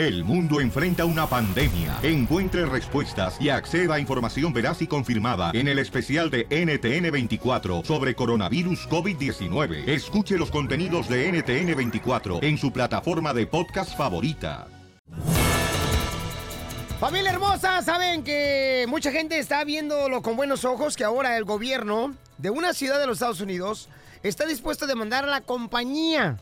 El mundo enfrenta una pandemia. Encuentre respuestas y acceda a información veraz y confirmada en el especial de NTN24 sobre coronavirus COVID-19. Escuche los contenidos de NTN24 en su plataforma de podcast favorita. Familia hermosa, saben que mucha gente está viéndolo con buenos ojos que ahora el gobierno de una ciudad de los Estados Unidos está dispuesto a demandar a la compañía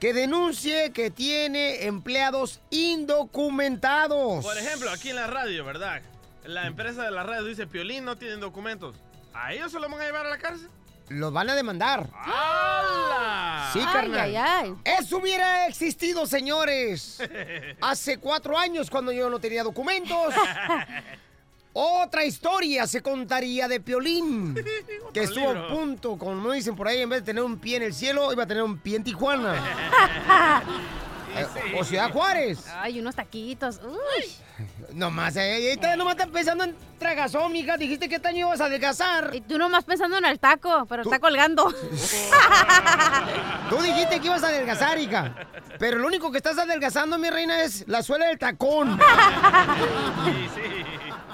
que denuncie que tiene empleados indocumentados. Por ejemplo, aquí en la radio, ¿verdad? La empresa de la radio dice, Piolín no tienen documentos. ¿A ellos se lo van a llevar a la cárcel? Los van a demandar. ¡Hala! Sí, Ay, carnal. ay, ay. Eso hubiera existido, señores. Hace cuatro años cuando yo no tenía documentos. Otra historia se contaría de Piolín. Que estuvo libro. a punto, como dicen por ahí, en vez de tener un pie en el cielo, iba a tener un pie en Tijuana. Eh, O Ciudad Juárez. Ay, unos taquitos. Uy. Nomás, eh, ahorita nomás estás pensando en tragazón, mija. Dijiste que este año ibas a adelgazar. Y tú nomás pensando en el taco, pero está colgando. Tú dijiste que ibas a adelgazar, hija. Pero lo único que estás adelgazando, mi reina, es la suela del tacón.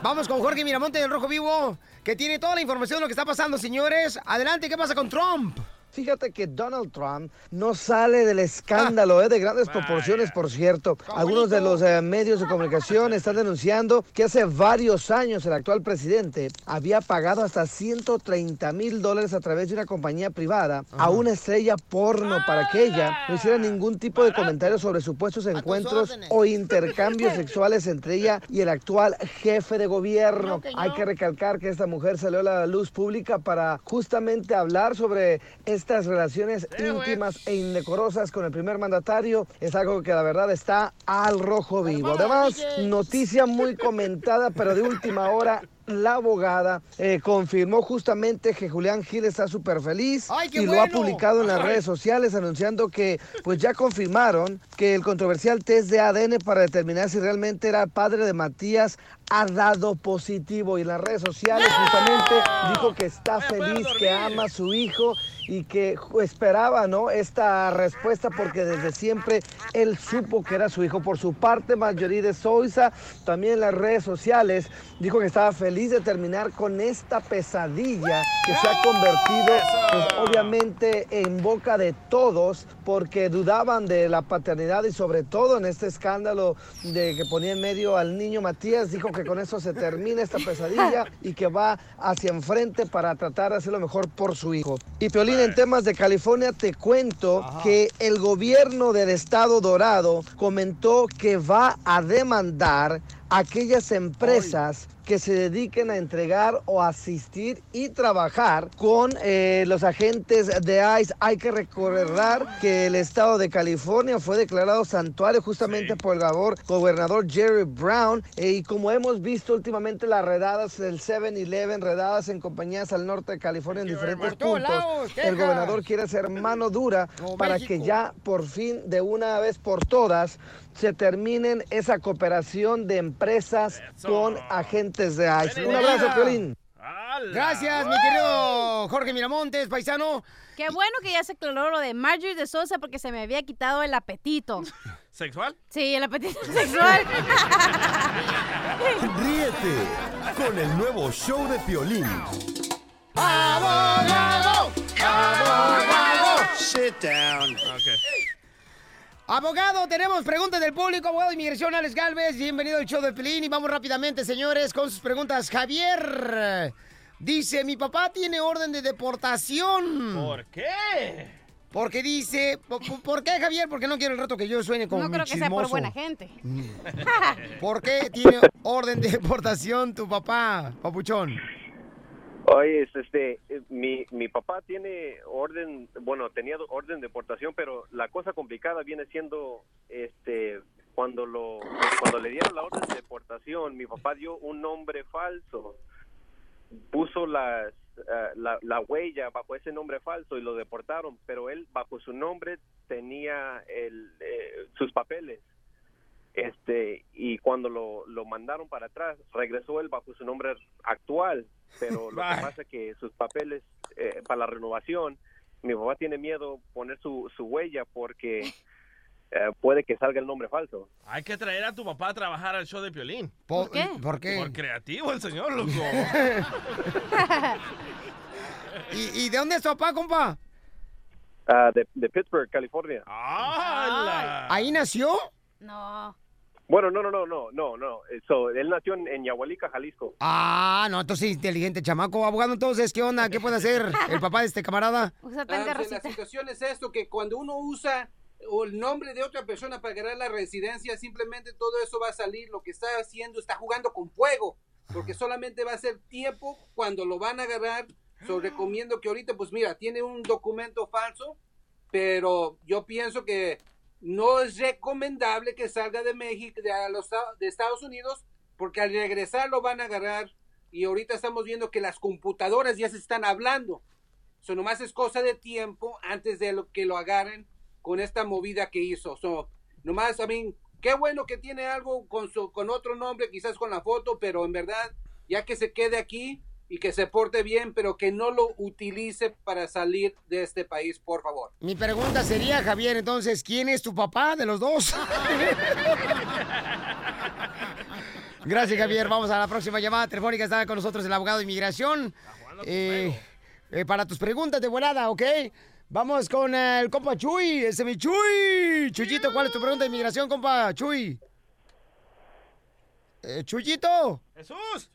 Vamos con Jorge Miramonte del Rojo Vivo, que tiene toda la información de lo que está pasando, señores. Adelante, ¿qué pasa con Trump? Fíjate que Donald Trump no sale del escándalo, ¿eh? de grandes proporciones, por cierto. Algunos de los eh, medios de comunicación están denunciando que hace varios años el actual presidente había pagado hasta 130 mil dólares a través de una compañía privada a una estrella porno para que ella no hiciera ningún tipo de comentario sobre supuestos encuentros o intercambios sexuales entre ella y el actual jefe de gobierno. Hay que recalcar que esta mujer salió a la luz pública para justamente hablar sobre estas relaciones íntimas e indecorosas con el primer mandatario. Es algo que la verdad está al rojo vivo. Además, noticia muy comentada, pero de última hora. La abogada eh, confirmó justamente que Julián Gil está súper feliz ¡Ay, qué y lo ha publicado en las redes sociales anunciando que pues ya confirmaron que el controversial test de ADN para determinar si realmente era padre de Matías ha dado positivo y en las redes sociales justamente dijo que está feliz, que ama a su hijo y que esperaba ¿no? esta respuesta porque desde siempre él supo que era su hijo. Por su parte, Marjorie de Sousa, también en las redes sociales, dijo que estaba feliz de terminar con esta pesadilla que se ha convertido, pues, obviamente, en boca de todos porque dudaban de la paternidad y sobre todo en este escándalo de que ponía en medio al niño Matías, dijo que con eso se termina esta pesadilla y que va hacia enfrente para tratar de hacer lo mejor por su hijo. Y Piolín, en temas de California, te cuento que el gobierno del estado dorado comentó que va a demandar aquellas empresas que se dediquen a entregar o asistir y trabajar con eh, los agentes de ICE. Hay que recordar que el estado de California fue declarado santuario justamente por el gobernador, Jerry Brown. eh, y como hemos visto últimamente las redadas del 7-Eleven, redadas en compañías al norte de California en diferentes puntos, el gobernador quiere hacer mano dura para México. que ya por fin, de una vez por todas, se terminen esa cooperación de empresas Eso. con agentes de ICE. Un abrazo, Piolín. Gracias, mi querido Jorge Miramontes, paisano. Qué bueno que ya se aclaró lo de Marjorie de Sosa porque se me había quitado el apetito. ¿Sexual? Sí, el apetito sexual. Ríete con el nuevo show de Piolín. ¡Abogado! ¡Abogado! Ok. Abogado, tenemos preguntas del público, abogado de inmigración Alex Galvez, bienvenido al show de Pelín y vamos rápidamente, señores, con sus preguntas. Javier dice, mi papá tiene orden de deportación. ¿Por qué? Porque dice, ¿por, qué Javier? Porque no quiero el rato que yo suene como No creo que sea por chismoso. buena gente. ¿Por qué tiene orden de deportación tu papá, papuchón? Oye, es, este, eh, mi, mi papá tiene orden, bueno, tenía orden de deportación, pero la cosa complicada viene siendo, este, cuando lo, cuando le dieron la orden de deportación, mi papá dio un nombre falso, puso las, eh, la, la huella bajo ese nombre falso y lo deportaron, pero él bajo su nombre tenía el, eh, sus papeles este y cuando lo, lo mandaron para atrás regresó él bajo su nombre actual pero lo que pasa es que sus papeles eh, para la renovación mi papá tiene miedo poner su, su huella porque eh, puede que salga el nombre falso. Hay que traer a tu papá a trabajar al show de Piolín. ¿Por qué? ¿Por qué? Por creativo el señor, loco. ¿Y, y de dónde es tu papá, compa? Ah, de, de Pittsburgh, California. ¡Hala! ¿Ahí nació? No. Bueno, no, no, no, no, no, no. So, él nació en, en Yahualica, Jalisco. Ah, no, entonces inteligente chamaco. Abogado, entonces, ¿qué onda? ¿Qué puede hacer el papá de este camarada? Usa Ah, pues, la situación es esto, que cuando uno usa o el nombre de otra persona para ganar la residencia, simplemente todo eso va a salir. Lo que está haciendo, está jugando con fuego, porque solamente va a ser tiempo cuando lo van a agarrar. So, recomiendo que ahorita, pues mira, tiene un documento falso, pero yo pienso que no es recomendable que salga de México, de, los, de Estados Unidos, porque al regresar lo van a agarrar. Y ahorita estamos viendo que las computadoras ya se están hablando. So, nomás es cosa de tiempo antes de lo, que lo agarren con esta movida que hizo. So, nomás, a mí, qué bueno que tiene algo con, su, con otro nombre, quizás con la foto, pero en verdad, ya que se quede aquí y que se porte bien, pero que no lo utilice para salir de este país, por favor. Mi pregunta sería, Javier, entonces, ¿quién es tu papá de los dos? Gracias, Javier. Vamos a la próxima llamada telefónica. Está con nosotros el abogado de inmigración. Eh, eh, para tus preguntas de volada, ¿ok? Vamos con eh, el compa Chuy, ese mi Chuy. Chuyito, ¿cuál es tu pregunta de inmigración, compa Chuy? Eh, Chuyito. ¡Jesús!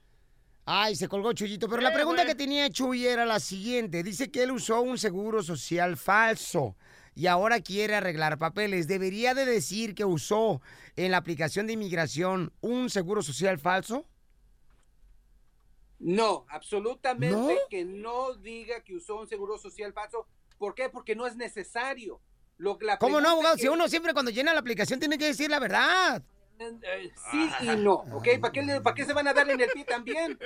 Ay, se colgó Chuyito. Pero la pregunta que tenía Chuy era la siguiente. Dice que él usó un seguro social falso y ahora quiere arreglar papeles. ¿Debería de decir que usó en la aplicación de inmigración un seguro social falso? No, absolutamente ¿No? que no diga que usó un seguro social falso. ¿Por qué? Porque no es necesario. Lo, la ¿Cómo no, abogado? que- Si uno siempre cuando llena la aplicación tiene que decir la verdad. Eh, sí y no, ¿ok? ¿Para qué, ¿Para qué se van a dar en el pie también?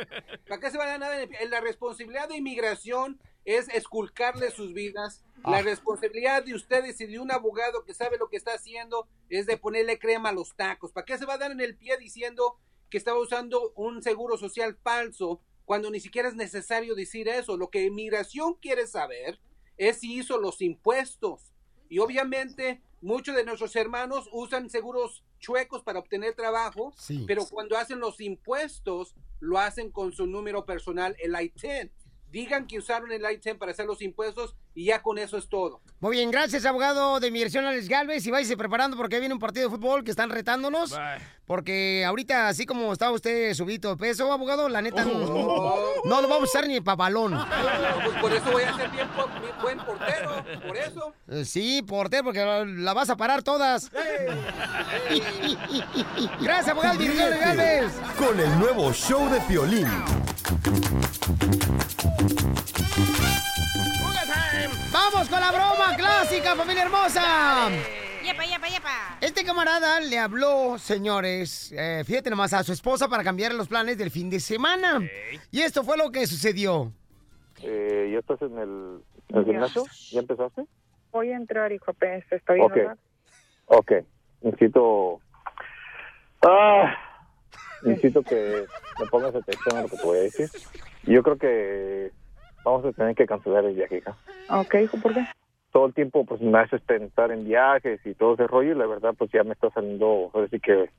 ¿Para qué se van a dar en el pie? La responsabilidad de inmigración es esculcarle sus vidas. La Ah. responsabilidad de ustedes y de un abogado que sabe lo que está haciendo es de ponerle crema a los tacos. ¿Para qué se va a dar en el pie diciendo que estaba usando un seguro social falso cuando ni siquiera es necesario decir eso? Lo que inmigración quiere saber es si hizo los impuestos. Y obviamente muchos de nuestros hermanos usan seguros chuecos para obtener trabajo, Sí. pero cuando hacen los impuestos lo hacen con su número personal, el I-10. Digan que usaron el I-10 para hacer los impuestos y ya con eso es todo. Muy bien, gracias, abogado de inmigración Alex Galvez. Y váyase preparando porque viene un partido de fútbol que están retándonos. Bye. Porque ahorita, así como está usted subido de peso, abogado, la neta, no, Oh. no lo vamos a usar ni para balón. Pues por eso voy a ser bien, buen portero, por eso. Eh, Sí, portero, porque la, la vas a parar todas. Gracias, abogado de inmigración Alex Galvez. Con el nuevo show de Piolín. Vamos con la broma clásica, familia hermosa. Yepa, yepa, yepa. Este camarada le habló, señores, eh, fíjate nomás, a su esposa para cambiar los planes del fin de semana. Y esto fue lo que sucedió. Eh, ¿Ya estás en el, en el gimnasio? ¿Ya empezaste? Voy a entrar, hijo, apenas estoy Ok. en Ok. Necesito... Ah, necesito que me pongas atención a lo que te voy a decir. Yo creo que vamos a tener que cancelar el viaje, hija. Ok, hijo, ¿por qué? Todo el tiempo pues me haces pensar en viajes y todo ese rollo y la verdad pues ya me está saliendo, ahora sí que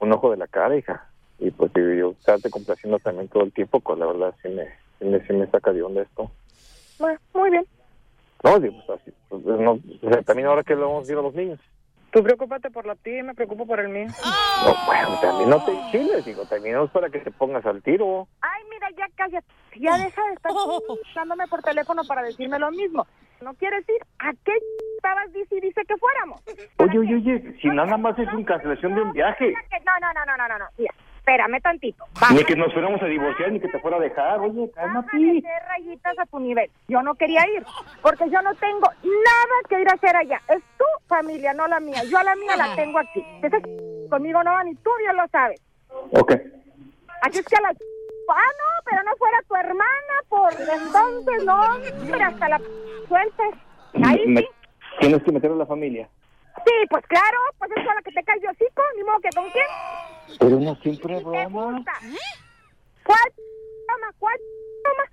un ojo de la cara, hija. Y pues yo estarte complaciendo también todo el tiempo, pues la verdad sí me, sí me, sí me saca de onda esto. Bueno, muy bien. No, digo, pues así, pues, no, o sea, también ahora que le vamos a decir a los niños. Tú preocúpate por la tía y me preocupo por el mío. No, bueno, también no te enchiles, digo, también no es para que te pongas al tiro. Ay, mira, ya cállate. Ya deja de estar dándome por teléfono para decirme lo mismo. ¿No quieres ir? ¿A qué estabas dice y dice que fuéramos? Oye, oye, oye, si nada más es una cancelación de un viaje, No, no, no, no, no, no, no. Mira, espérame tantito. ni que nos fuéramos a divorciar, ni que te fuera a dejar, oye, cálmate. de rayitas a tu nivel. Yo no quería ir, porque yo no tengo nada que ir a hacer allá. Es tu familia, no la mía. Yo a la mía la tengo aquí. Ese conmigo no va ni tú, Dios lo sabes. Ok, Así es que a la... Ah, no, pero no fuera tu hermana, por entonces no, pero hasta la sueltes. Ahí sí. tienes que meter a la familia. Sí, pues claro, pues es con la que te cae de hocico, ni modo que con quién. Pero no siempre broma. ¿Cuál broma? ¿Cuál broma?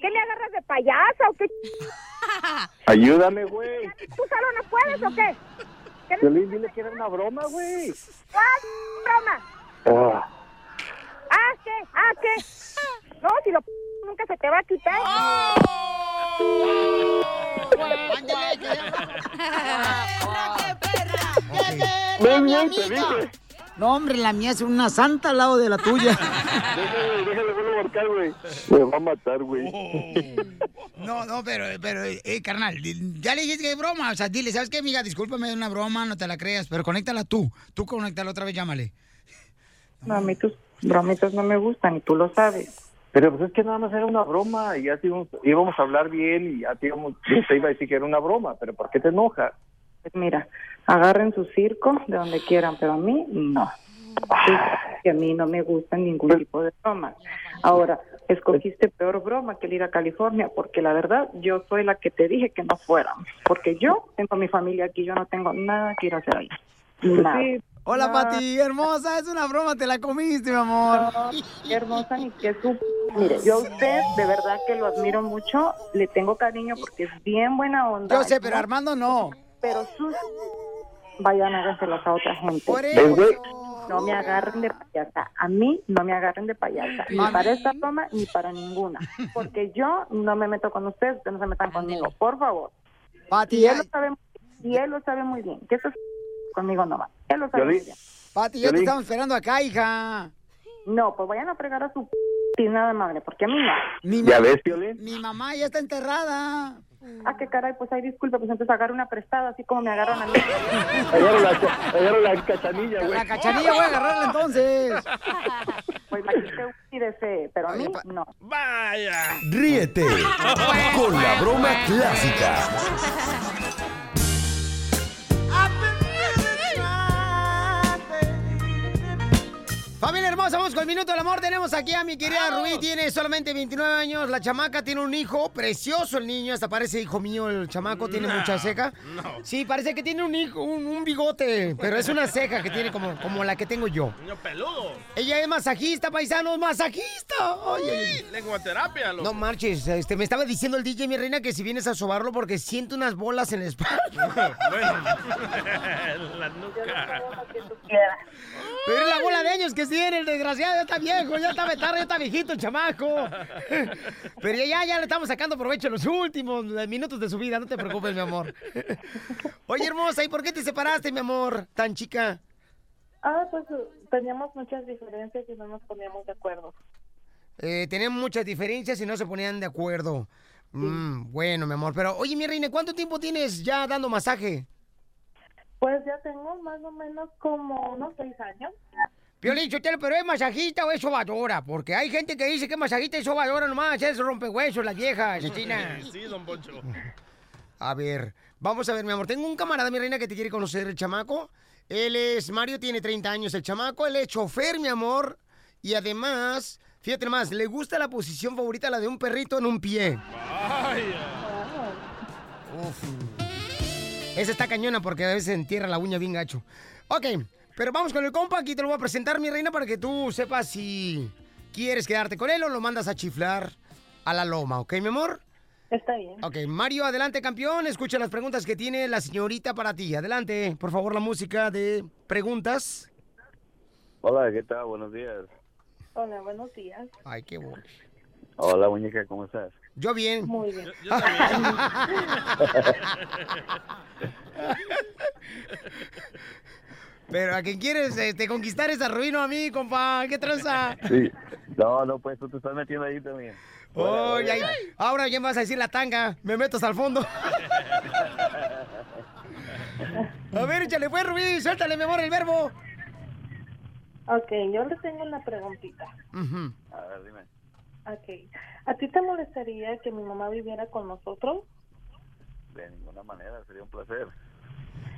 ¿Qué me agarras de payasa o qué? Ayúdame, güey. ¿Tú solo no puedes o qué? ¿Qué Violín, dile que era una broma, güey. ¿Cuál broma? Ah, ¿Ah, qué? ¿Ah, qué? No, si lo p- nunca se te va a quitar. Ven, ven, te dije. No, hombre, la mía es una santa al lado de la tuya. Déjame, déjame vuelvo a marcar, güey. Me va a matar, güey. No, no, pero, pero, eh, carnal, ya le dijiste que es broma. O sea, dile, ¿sabes qué, amiga? Discúlpame, es una broma, no te la creas, pero conéctala tú. Tú conéctala otra vez, llámale. No, a mí tus bromitas no me gustan y tú lo sabes. Pero pues es que nada más era una broma y ya te íbamos, íbamos a hablar bien y ya te, íbamos, te iba a decir que era una broma, pero ¿por qué te enojas? Pues mira, agarren su circo de donde quieran, pero a mí no. Que a mí no me gustan ningún tipo de bromas. Ahora, escogiste peor broma que el ir a California, porque la verdad yo soy la que te dije que no fuéramos, porque yo tengo mi familia aquí, yo no tengo nada que ir a hacer ahí. Nada. Hola, Nada. Pati, hermosa, es una broma, te la comiste, mi amor. No, qué hermosa ni qué su... Mire, yo a usted de verdad que lo admiro mucho, le tengo cariño porque es bien buena onda. Yo sé, pero Armando no. Pero sus... Vayan, háganselas a otra gente. Por ¿Ves, güey? No me agarren de payasa. A mí no me agarren de payasa. Ni para esta broma ni para ninguna. Porque yo no me meto con ustedes, ustedes no se metan conmigo. Por favor. Pati, Y él ya- lo sabe, y él lo sabe muy bien. Que eso es conmigo no va. Él lo sabe Violín. muy bien. Pati, ya te estamos esperando acá, hija. No, pues vayan a fregar a su nada madre, porque a mí no. Mi, ¿Ya ves, Violín? mi mamá ya está enterrada. Ah, qué caray, pues hay disculpa, pues entonces agarre una prestada, así como me agarran a mí. Agarra la, cachanilla, güey. La cachanilla voy a agarrarla entonces. Pues la que usted sí desee, pero a mí no. Vaya. Ríete con la broma clásica. Familia hermosa, vamos con el minuto del amor. Tenemos aquí a mi querida Rubí, tiene solamente 29 años. La chamaca tiene un hijo, precioso el niño, hasta parece hijo mío el chamaco, tiene No, mucha ceja. no. Sí, parece que tiene un hijo, un, un bigote, pero es una ceja que tiene como, como la que tengo yo. Niño peludo. Ella es masajista, paisanos, masajista. Oye, Lenguaterapia, loco. no marches, este, me estaba diciendo el DJ, mi reina, que si vienes a sobarlo porque siento unas bolas en la espalda. bueno. la nuca. Pero es la bola de años que tiene, el desgraciado, ya está viejo, ya está vetardo, ya está viejito el chamaco. Pero ya, ya le estamos sacando provecho en los últimos minutos de su vida, no te preocupes, mi amor. Oye, hermosa, ¿y por qué te separaste, mi amor, tan chica? Ah, pues teníamos muchas diferencias y no nos poníamos de acuerdo. Eh, tenían muchas diferencias y no se ponían de acuerdo. Mm, bueno, mi amor, pero oye, mi reina, ¿cuánto tiempo tienes ya dando masaje? Pues ya tengo más o menos como unos seis años. Sotelo, pero ¿es masajista o es sobadora? Porque hay gente que dice que es masajista y sobadora nomás, es rompehuesos las viejas, China. Sí, don Poncho. A ver, vamos a ver, mi amor. Tengo un camarada, mi reina, que te quiere conocer, el chamaco. Él es, Mario tiene 30 años, el chamaco. Él es chofer, mi amor. Y además, fíjate más, le gusta la posición favorita, la de un perrito en un pie. Esa está cañona porque a veces entierra la uña bien gacho. Ok, pero vamos con el compa. Aquí te lo voy a presentar, mi reina, para que tú sepas si quieres quedarte con él o lo mandas a chiflar a la loma, ¿ok, mi amor? Está bien. Ok, Mario, adelante, campeón. Escucha las preguntas que tiene la señorita para ti. Adelante, por favor, la música de preguntas. Hola, ¿qué tal? Buenos días. Hola, buenos días. Ay, qué bueno. Hola, muñeca, ¿cómo estás? Yo bien. Muy bien. Yo también. Pero a quien quieres este, conquistar esa ruino a mí, compa. ¿Qué tranza? Sí. No, no, pues tú te estás metiendo ahí también. Oye, ay, ahora ya me vas a decir la tanga. Me meto hasta el fondo. A ver, échale pues, Rubí. Suéltale, mi amor, el verbo. Ok, yo le tengo una preguntita. Ujú. A ver, dime. Ok, ¿a ti te molestaría que mi mamá viviera con nosotros? De ninguna manera, sería un placer.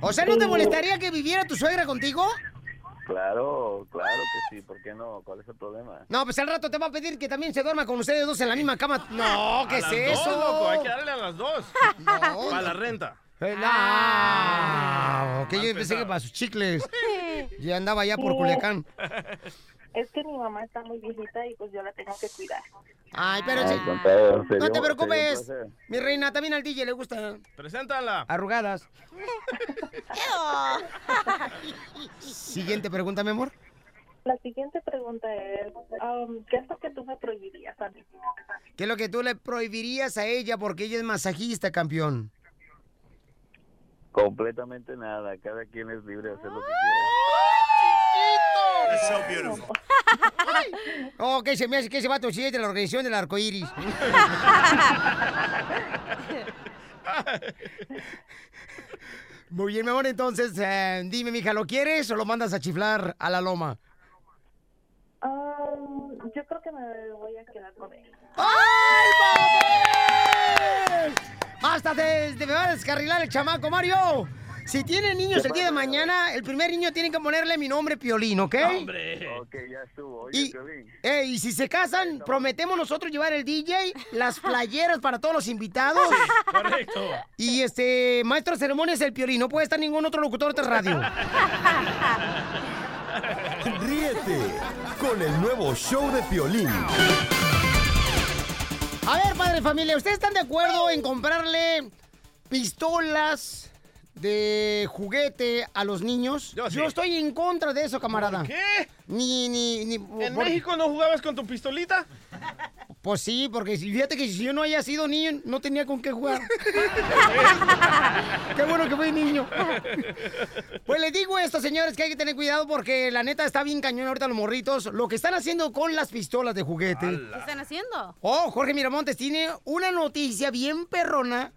O sea, ¿no te molestaría que viviera tu suegra contigo? Claro, claro que sí, ¿por qué no? ¿Cuál es el problema? No, pues al rato te va a pedir que también se duerma con ustedes dos en la misma cama. No, ¿qué A es las eso? Dos, loco. Hay que darle a las dos. No, Para la renta. Eh, No, que yo pensé que para sus chicles. Ya andaba ya por Culiacán. Es que mi mamá está muy viejita y pues yo la tengo que cuidar. Ay, pero sería No te preocupes. Mi reina, también al DJ le gusta Preséntala. arrugadas. Siguiente pregunta, mi amor. La siguiente pregunta es, um, ¿qué es lo que tú me prohibirías a mí? ¿Qué es lo que tú le prohibirías a ella porque ella es masajista, campeón? Completamente nada, cada quien es libre de hacer lo que quiera. Oh, que se me hace que ese vato sí es de la organización del arco iris. Muy bien, mi amor, entonces, eh, dime, mija, ¿lo quieres o lo mandas a chiflar a la loma? Um, yo creo que me voy a quedar con él. ¡Ay, papá! ¡Hasta te, te me va a descarrilar el chamaco, Mario! Si tienen niños el día de mañana, el primer niño tiene que ponerle mi nombre Piolín, ¿ok? Ok, ya estuvo. Oye, Y, Piolín, eh, y si se casan, prometemos nosotros llevar el DJ, las playeras para todos los invitados. Correcto. Y este, maestro de ceremonias el Piolín, no puede estar ningún otro locutor de radio. Ríete con el nuevo show de Piolín. A ver, padre familia, ¿ustedes están de acuerdo en comprarle pistolas de juguete a los niños? Yo, sí. estoy en contra de eso, camarada. ¿Por qué? Ni, ni, ni. ¿En por- México no jugabas con tu pistolita? Pues sí, porque fíjate que si yo no haya sido niño, no tenía con qué jugar. qué bueno que fui niño. Pues les digo esto, señores, que hay que tener cuidado porque la neta está bien cañón ahorita los morritos. Lo que están haciendo con las pistolas de juguete. ¿Qué están haciendo? Oh, Jorge Miramontes tiene una noticia bien perrona.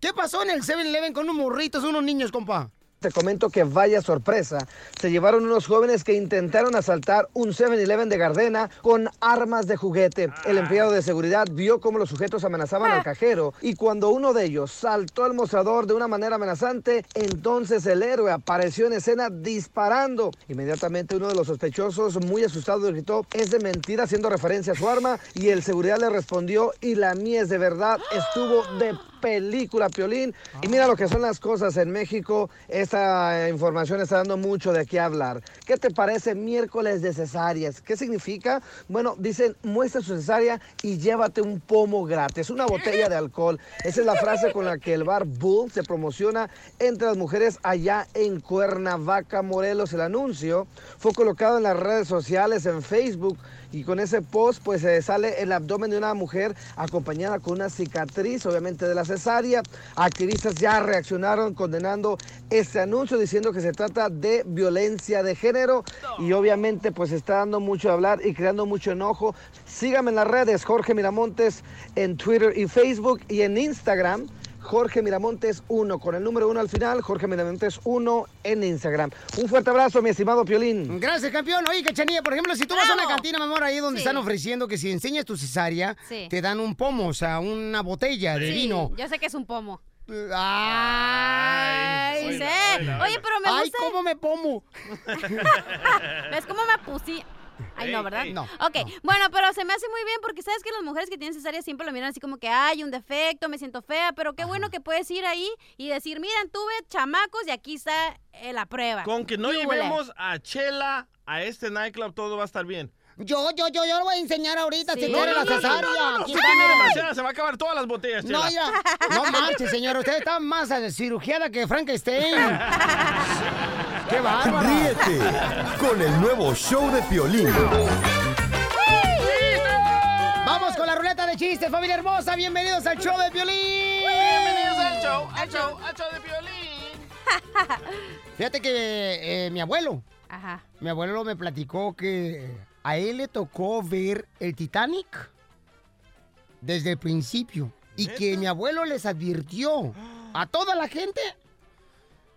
¿Qué pasó en el 7-Eleven con unos morritos, unos niños, compa? Te comento que vaya sorpresa. Se llevaron unos jóvenes que intentaron asaltar un 7-Eleven de Gardena con armas de juguete. El empleado de seguridad vio cómo los sujetos amenazaban al cajero y cuando uno de ellos saltó al mostrador de una manera amenazante, entonces el héroe apareció en escena disparando. Inmediatamente uno de los sospechosos, muy asustado, gritó, es de mentira haciendo referencia a su arma y el seguridad le respondió, y la mía es de verdad, estuvo de película, Piolín. Y mira lo que son las cosas en México. Esta eh, información está dando mucho de qué hablar. ¿Qué te parece miércoles de cesáreas? ¿Qué significa? Bueno, dicen, muestra su cesárea y llévate un pomo gratis, una botella de alcohol. Esa es la frase con la que el bar Bull se promociona entre las mujeres allá en Cuernavaca, Morelos. El anuncio fue colocado en las redes sociales, en Facebook. Y con ese post, pues eh, sale el abdomen de una mujer acompañada con una cicatriz, obviamente de la cesárea. Activistas ya reaccionaron condenando este anuncio, diciendo que se trata de violencia de género. Y obviamente, pues está dando mucho de hablar y creando mucho enojo. Síganme en las redes, Jorge Miramontes, en Twitter y Facebook y en Instagram. Jorge Miramontes 1, con el número 1 al final, Jorge Miramontes 1 en Instagram. Un fuerte abrazo, mi estimado Piolín. Gracias, campeón. Oye, Cachanilla, por ejemplo, si tú vas a una cantina, mi amor, ahí donde Sí. están ofreciendo que si enseñas tu cesárea, Sí. te dan un pomo, o sea, una botella de Sí, vino. Yo sé que es un pomo. ¡Ay! Sí oíla, sé. Oye, pero me ¡Ay, gusta. cómo me pomo! ¿Ves cómo me puse? Ay, no, ¿verdad? No, Ok, bueno, pero se me hace muy bien porque sabes que las mujeres que tienen cesárea siempre lo miran así como que hay un defecto, me siento fea, pero qué bueno que puedes ir ahí y decir, miren, tuve chamacos y aquí está eh, la prueba. Con que no llevemos a Chela a este nightclub, todo va a estar bien. Yo, yo, yo, yo lo voy a enseñar ahorita, Sí. señora, No, la no, no, cesárea. No, no, tiene mira. demasiadas, se va a acabar todas las botellas, Chela. No, mira. No marche, señora. Usted está más cirugiada que Frankenstein. ¡Qué bárbaro! Ríete con el nuevo show de Piolín. Vamos con la ruleta de chistes, familia hermosa. Bienvenidos al show de Piolín. Bienvenidos al show, al show, al show de violín. Fíjate que eh, mi abuelo, Ajá. mi abuelo me platicó que a él le tocó ver el Titanic desde el principio y que mi abuelo les advirtió a toda la gente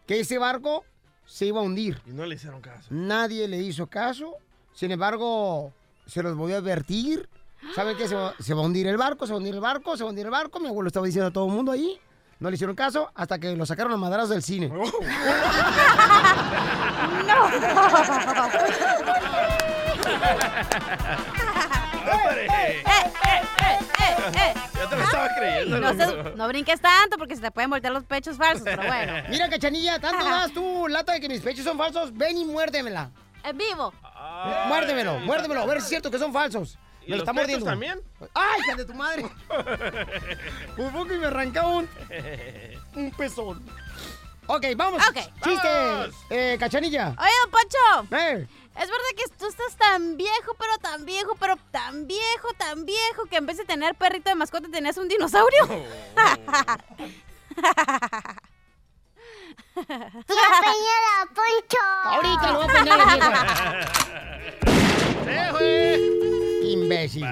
que ese barco se iba a hundir. Y no le hicieron caso. Nadie le hizo caso. Sin embargo, se los voy a advertir. ¿Saben qué? Se va, se va a hundir el barco, se va a hundir el barco, se va a hundir el barco. Mi abuelo estaba diciendo a todo el mundo ahí. No le hicieron caso hasta que lo sacaron a madrazos del cine. ¡Eh, eh, eh, eh, eh! Ya te lo estaba creyendo. No, brinques tanto porque se te pueden voltear los pechos falsos, pero bueno. Mira, cachanilla, tanto das tú lata de que mis pechos son falsos. Ven y muérdemela. En vivo. Muérdemelo, muérdemelo, a ver si es cierto que son falsos. ¿Y Me lo los está pechos mordiendo. también? ¡Ay, hija de tu madre! Por poco y me arranca un, un pezón. Ok, vamos. Chiste, Vamos. eh, cachanilla. Oye, don Poncho. Eh. Es verdad que tú estás tan viejo, pero tan viejo, pero tan viejo, tan viejo, que en vez de tener perrito de mascota tenías un dinosaurio. ¡Tía Peñera, Poncho! Ahorita lo voy a poner la vieja. Imbécil.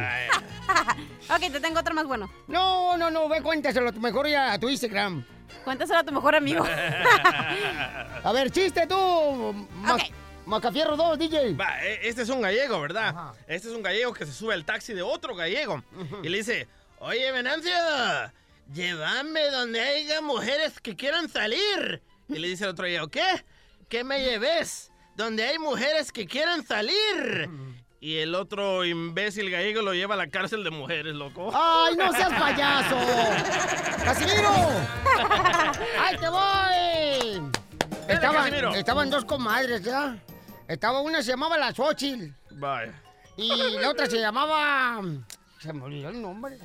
ok, te tengo otro más bueno. No, no, no, ve, cuéntaselo mejor ya a tu Instagram. Cuéntaselo a tu mejor amigo. A ver, chiste tú. Ma- Macafierro 2, DJ. Va, e- este es un gallego, ¿verdad? Este es un gallego que se sube al taxi de otro gallego y le dice, oye, Venancio, llévame donde haya mujeres que quieran salir. Y le dice el otro gallego, ¿qué? ¿Qué me lleves? Donde hay mujeres que quieran salir. Y el otro imbécil gallego lo lleva a la cárcel de mujeres, loco. ¡Ay, no seas payaso! ¡Casimiro! ¡Ay, te voy! Estaban, estaban dos comadres, ¿ya? Estaba una se llamaba la Xochitl Vaya. y la otra se llamaba... Se me olvidó el nombre.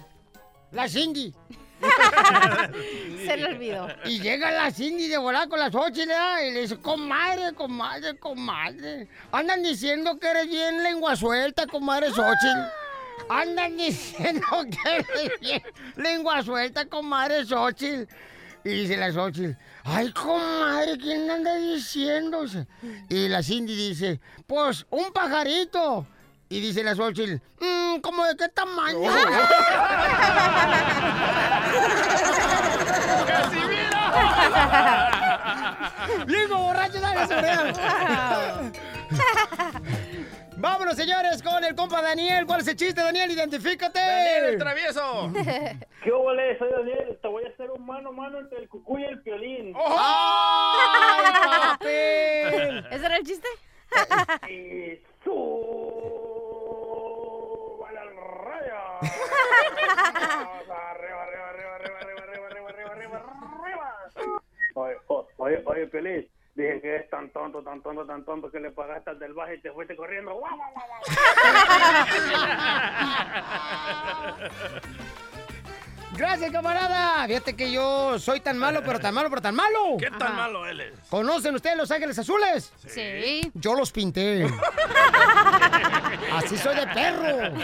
La Cindy. Se le olvidó. Y llega la Cindy de volar con la Xochitl, ¿verdad? Y le dice, comadre, comadre, comadre. Andan diciendo que eres bien lengua suelta, comadre Xochitl. Andan diciendo que eres bien lengua suelta, comadre Xochitl. Y dice la Xochitl, ay, comadre, ¿quién anda diciendo? Y la Cindy dice, pues, un pajarito. Y dice la Xochitl, "Mm, ¿cómo de qué tamaño? ¡Viejo borracho, dale Vámonos, señores, con el compa Daniel. ¿Cuál es el chiste, Daniel? Identifícate. Daniel, el travieso. ¿Qué ole? Soy Daniel. Te voy a hacer un mano a mano entre el cucú y el piolín. ¡Oh! ¡Ay, papel! ¿Ese era el chiste? y suba la arriba, arriba, arriba, arriba, arriba, arriba, arriba, arriba. Oye, oye, oye, Piolín. Dije que es tan tonto, tan tonto, tan tonto que le pagaste al del baje y te fuiste corriendo. ¡Guau, guau, guau, guau! Gracias, camarada. Fíjate que yo soy tan malo, pero tan malo, pero tan malo. ¿Qué tan malo él es? ¿Conocen ustedes Los Ángeles Azules? Sí. Yo los pinté. Así soy de perro.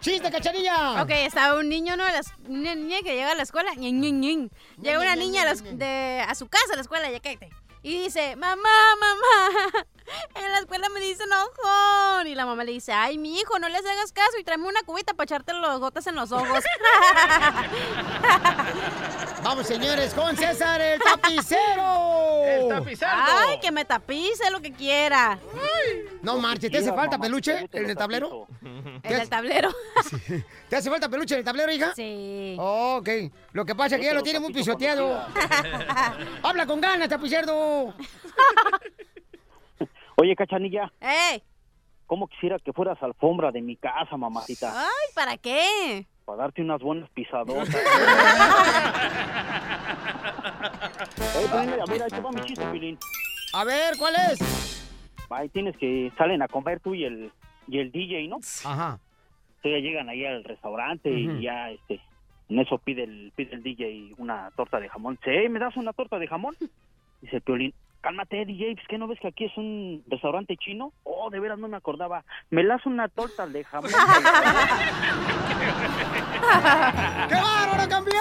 ¡Chiste, cachanilla! Ok, estaba un niño, ¿no? Las- Una niña que llega a la escuela. Llega una niña a, la de, a su casa, a la escuela, ya cállate. Y dice, mamá, mamá, en la escuela me dicen ojón. Y la mamá le dice, ay, mi hijo, no les hagas caso y tráeme una cubita para echarte los gotas en los ojos. Vamos, señores, con César el tapicero. El tapicero. Ay, que me tapice lo que quiera. No marches, ¿te hace falta peluche en el tablero? En el tablero. ¿Te hace falta peluche en el tablero, hija? Sí. Oh, ok. Lo que pasa es que ya lo tiene muy pisoteado. Habla con ganas, tapicero. Oye, Cachanilla, ¡Ey! ¿cómo quisiera que fueras alfombra de mi casa, mamacita? Ay, ¿para qué? Para darte unas buenas pisadotas. Oye, pues, mira, mira, ahí te va mi chiste, Pilín. A ver, ¿cuál es? Ahí tienes que salen a comer tú y el, y el DJ, ¿no? Ajá. Entonces ya llegan ahí al restaurante y ya, este, en eso pide el, pide el DJ una torta de jamón. Dice, "Ey, ¿me das una torta de jamón? Dice el Piolín, cálmate, DJ, pues, ¿qué no ves que aquí es un restaurante chino? Oh, de veras no me acordaba. ¿Me das una torta de jamón? ¡Qué bárbaro, campeón!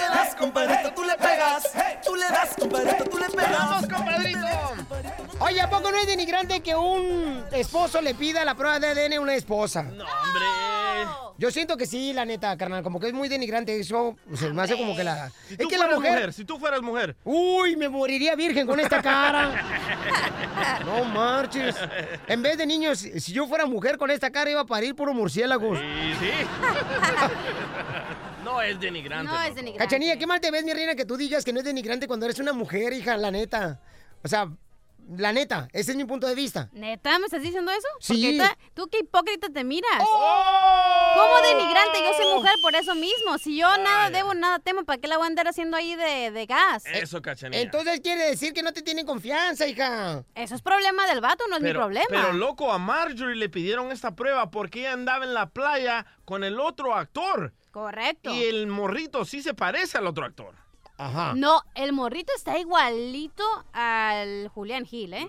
Tú le das, compadrito, tú le pegas. Tú le das, compadrito, tú le pegas. ¡Vamos, compadrito! Oye, ¿a poco no es denigrante que un esposo le pida la prueba de ADN a una esposa? No, hombre. Yo siento que sí, la neta, carnal, como que es muy denigrante eso, se me hace como que la... Si Es que la mujer... Si tú fueras mujer. Uy, me moriría virgen con esta cara. No marches. En vez de niños, si yo fuera mujer con esta cara iba a parir puro murciélagos. Sí, sí. No es denigrante. No es denigrante. Cachanilla, qué mal te ves, mi reina, que tú digas que no es denigrante cuando eres una mujer, hija, la neta. O sea, la neta, ese es mi punto de vista. ¿Neta? ¿Me estás diciendo eso? Sí. Porque tú qué hipócrita te miras. ¡Oh! ¿Cómo denigrante? Yo soy mujer por eso mismo. Si yo nada debo, nada temo, ¿para qué la voy a andar haciendo ahí de, de gas? Eso, cachanilla. Entonces quiere decir que no te tienen confianza, hija. Eso es problema del vato, no es mi problema. pero loco, a Marjorie le pidieron esta prueba porque ella andaba en la playa con el otro actor. Correcto. Y el morrito sí se parece al otro actor. Ajá. No, el morrito está igualito al Julián Gil, ¿eh?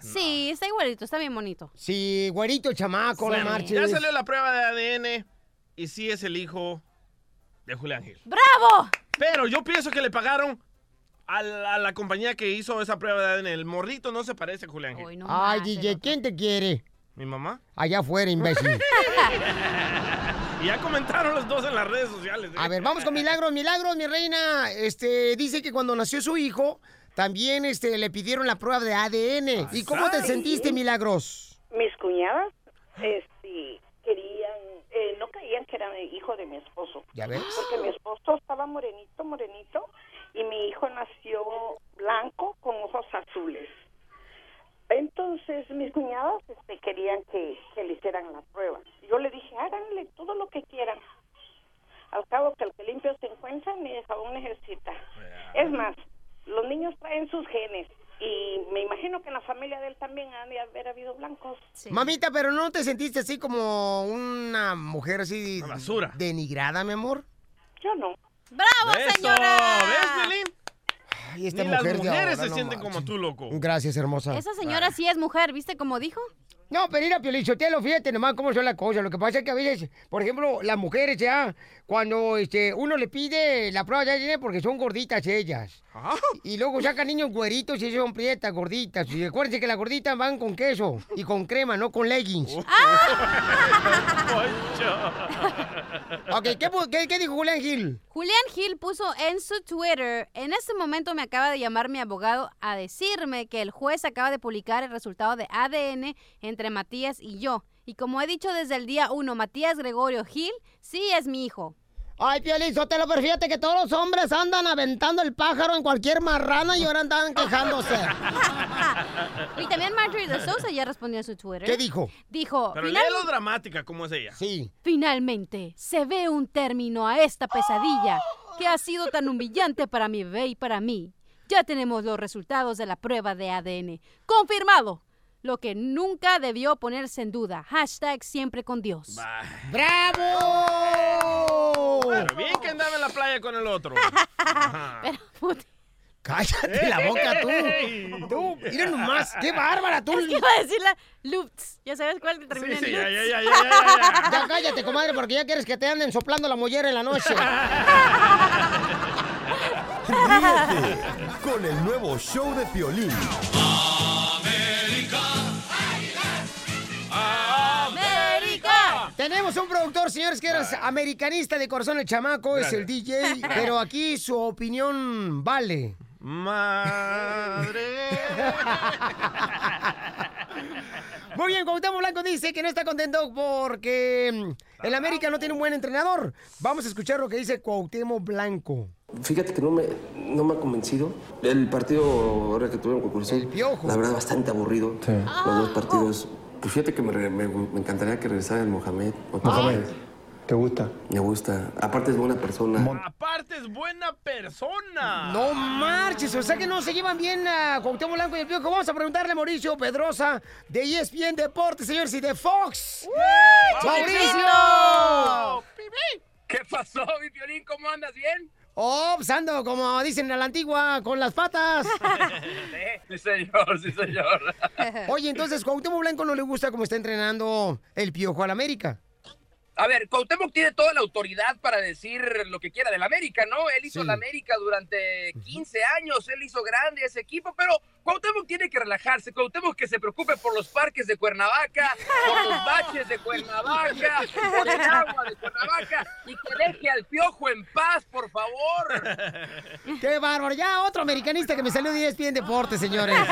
Sí, está igualito, está bien bonito. Sí, güerito el chamaco, no Bueno, marches. ya salió la prueba de ADN y sí es el hijo de Julián Gil. ¡Bravo! Pero yo pienso que le pagaron a la, a la compañía que hizo esa prueba de ADN. El morrito no se parece a Julián Gil. Ay, DJ, ¿quién te quiere? ¿Mi mamá? Allá afuera, imbécil. y ya comentaron los dos en las redes sociales. ¿eh? A ver, vamos con Milagros. Milagros, mi reina, este, dice que cuando nació su hijo, también este, le pidieron la prueba de ADN. ¿Y cómo te sentiste, Milagros? Mis cuñadas este, querían, eh, no creían que era hijo de mi esposo. ¿Ya ves? Porque mi esposo estaba morenito, morenito, y mi hijo nació blanco con ojos azules. Entonces mis cuñadas este, querían que, que le hicieran la prueba. Yo le dije, háganle todo lo que quieran. Al cabo que el que limpio se encuentra, ni de jabón necesita. Es más, los niños traen sus genes. Y me imagino que en la familia de él también han de haber habido blancos. Mamita, pero ¿no te sentiste así como una mujer así... basura. Denigrada, mi amor. Yo no. ¡Bravo, Eso, señora! ¿Ves? Ay, esta Ni las mujer de mujeres ahora, se no sienten marches. como tú, loco. Gracias, hermosa. Esa señora sí es mujer, ¿viste cómo dijo? No, pero mira, Piolichotelo, fíjate nomás cómo son las cosas. Lo que pasa es que a veces, por ejemplo, las mujeres ya, cuando este, uno le pide la prueba de ADN porque son gorditas ellas. Y luego sacan niños güeritos y son prietas, gorditas. Y recuerden que las gorditas van con queso y con crema, no con leggings. ok, ¿qué, qué- qué dijo Julián Gil? Julián Gil puso en su Twitter, en este momento me acaba de llamar mi abogado a decirme que el juez acaba de publicar el resultado de ADN entre Matías y yo. Y como he dicho desde el día uno, Matías Gregorio Gil sí es mi hijo. Ay, Piolín, Sotelo, pero fíjate que todos los hombres andan aventando el pájaro en cualquier marrana y ahora andan quejándose. Y también Marjorie de Sousa ya respondió en su Twitter. ¿Qué dijo? Dijo, Pero "Final- léelo dramática como es ella. Sí. finalmente se ve un término a esta pesadilla que ha sido tan humillante para mi bebé y para mí. Ya tenemos los resultados de la prueba de ADN. Confirmado. Lo que nunca debió ponerse en duda. Hashtag siempre con Dios. ¡Bravo! Pero bien que andaba en la playa con el otro. Ajá. Cállate la boca tú. Tú, mira nomás, qué bárbara tú. Es que iba a decir la Lutz. ¿Ya sabes cuál que termina Sí, sí, en ya, Lutz? ya, ya, ya, ya, ya. Ya cállate, comadre, porque ya quieres que te anden soplando la mollera en la noche. Ríete con el nuevo show de Piolín. Tenemos un productor, señores, que es americanista de corazón, el chamaco, es el DJ, pero aquí su opinión vale. Madre. Muy bien, Cuauhtémoc Blanco dice que no está contento porque mm, el América no tiene un buen entrenador. Vamos a escuchar lo que dice Cuauhtémoc Blanco. Fíjate que no me, no me ha convencido. El partido ahora que tuvieron con Cruz la verdad bastante aburrido. Los dos partidos. Pues fíjate que me, re- me- me encantaría que regresara el Mohamed. ¿Te gusta? Me gusta. Aparte es buena persona. Aparte es buena persona. No marches, o sea que no se llevan bien a Cuauhtémoc Blanco y el Piojo. Vamos a preguntarle a Mauricio Pedrosa de ESPN Deportes, señores, y de Fox. ¡Mauricio! ¿Qué pasó, mi violín? ¿Cómo andas? ¿Bien? Oh, pues ando, como dicen a la antigua, con las patas. sí, señor, sí, señor. Oye, entonces, Cuauhtémoc Blanco no le gusta cómo está entrenando el Piojo al América. A ver, Cuauhtémoc tiene toda la autoridad para decir lo que quiera del América, ¿no? Él hizo Sí. la América durante 15 años, él hizo grande ese equipo, pero Cuauhtémoc tiene que relajarse, Cuauhtémoc que se preocupe por los parques de Cuernavaca, por los baches de Cuernavaca, por el agua de Cuernavaca y que deje al piojo en paz, por favor. ¡Qué bárbaro! Ya otro americanista que me salió de E ESPN Deportes, señores.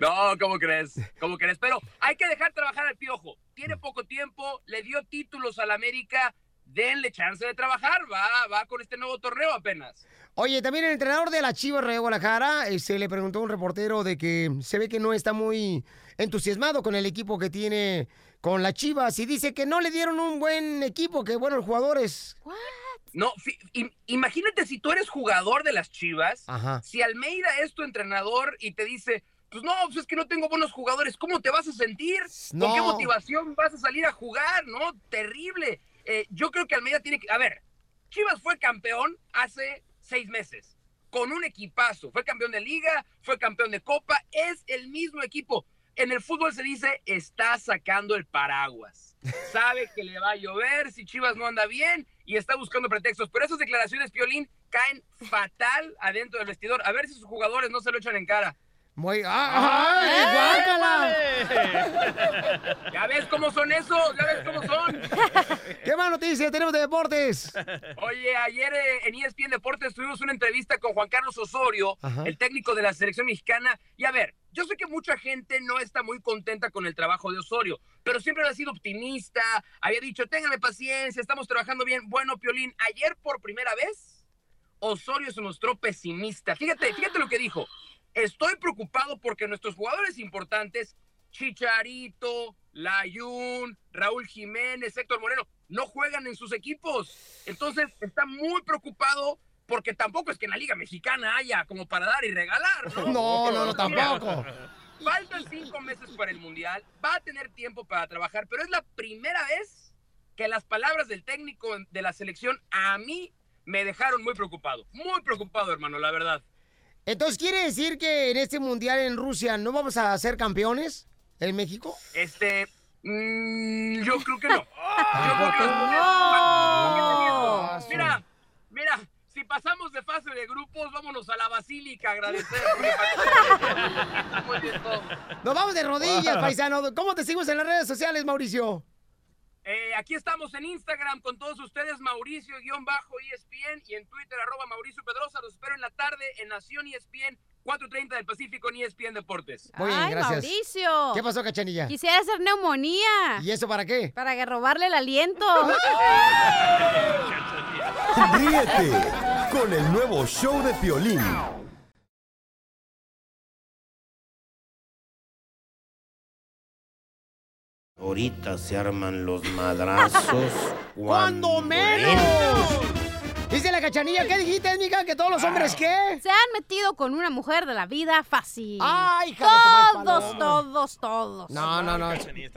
No, ¿cómo crees? ¿Cómo crees? Pero hay que dejar trabajar al piojo. Tiene poco tiempo, le dio títulos al América. denle chance de trabajar, va, va con este nuevo torneo apenas. Oye, también el entrenador de la Chivas Rayo Guadalajara se le preguntó a un reportero de que se ve que no está muy entusiasmado con el equipo que tiene con la Chivas y dice que no le dieron un buen equipo, que buenos jugadores. No, fi- im- imagínate si tú eres jugador de las Chivas, Ajá. si Almeida es tu entrenador y te dice, pues no, pues es que no tengo buenos jugadores, ¿cómo te vas a sentir? ¿Con qué No. motivación vas a salir a jugar? No, terrible. Eh, yo creo que Almeida tiene que... A ver, Chivas fue campeón hace seis meses, con un equipazo. Fue campeón de liga, fue campeón de copa, es el mismo equipo. En el fútbol se dice, está sacando el paraguas. Sabe que le va a llover si Chivas no anda bien y está buscando pretextos. Pero esas declaraciones, Piolín, caen fatal adentro del vestidor. A ver si sus jugadores no se lo echan en cara. Muy... ¡Ah, ay, guácala! ¿Ya ves cómo son esos? ¿Ya ves cómo son? ¿Qué más noticias tenemos de deportes? Oye, ayer eh, en ESPN Deportes tuvimos una entrevista con Juan Carlos Osorio, Ajá. el técnico de la selección mexicana. Y a ver, yo sé que mucha gente no está muy contenta con el trabajo de Osorio, pero siempre ha sido optimista. Había dicho, téngame paciencia, estamos trabajando bien. Bueno, Piolín, ayer por primera vez, Osorio se mostró pesimista. Fíjate, fíjate lo que dijo. Estoy preocupado porque nuestros jugadores importantes, Chicharito, Layún, Raúl Jiménez, Héctor Moreno, no juegan en sus equipos. Entonces está muy preocupado porque tampoco es que en la Liga Mexicana haya como para dar y regalar, ¿no? No, no, no, tampoco. Faltan cinco meses para el Mundial, va a tener tiempo para trabajar, pero es la primera vez que las palabras del técnico de la selección a mí me dejaron muy preocupado. Muy preocupado, hermano, la verdad. Entonces, ¿quiere decir que en este mundial en Rusia no vamos a ser campeones en México? Este, mm, yo creo que no. No. Mira, mira, si pasamos de fase de grupos, vámonos a la basílica a agradecer. Nos vamos de rodillas, paisano. ¿Cómo te seguimos en las redes sociales, Mauricio? Eh, aquí estamos en Instagram con todos ustedes, Mauricio-ESPN y en Twitter, arroba Mauricio Pedrosa. Los espero en la tarde en Nación ESPN, 4.30 del Pacífico en ESPN Deportes. Muy bien, Ay, gracias. Mauricio. ¿Qué pasó, Cachanilla? Quisiera hacer neumonía. ¿Y eso para qué? Para que robarle el aliento. Ríete con el nuevo show de Piolín. Ahorita se arman los madrazos. ¡Cuando menos! Dice la cachanilla, ¿qué dijiste, mija? ¿Que todos los hombres qué? Se han metido con una mujer de la vida fácil. ¡Ay, hija de tu maíz Todos, todos, todos. No, no, no.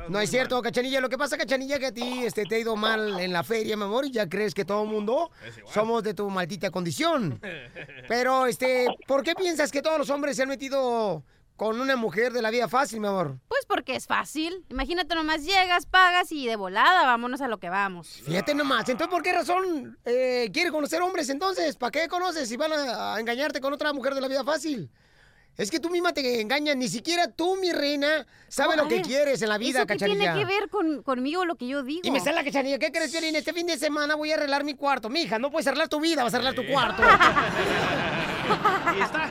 No es cierto, Cachanilla. Lo que pasa, Cachanilla, que a ti este, te ha ido mal en la feria, mi amor, y ya crees que todo el mundo somos de tu maldita condición. Pero, este, ¿por qué piensas que todos los hombres se han metido con una mujer de la vida fácil, mi amor? Pues porque es fácil. Imagínate nomás llegas, pagas y de volada vámonos a lo que vamos. Fíjate nomás. Entonces, ¿por qué razón eh, quieres conocer hombres entonces? ¿Para qué conoces si van a, a engañarte con otra mujer de la vida fácil? Es que tú misma te engañas, ni siquiera tú, mi reina, sabes lo que quieres en la vida, ¿Eso qué cachanilla. tiene que ver con, conmigo lo que yo digo? Y me sale la cachanilla, ¿qué crees, Violín? Este fin de semana voy a arreglar mi cuarto. Mija, no puedes arreglar tu vida, vas a arreglar tu cuarto. Y está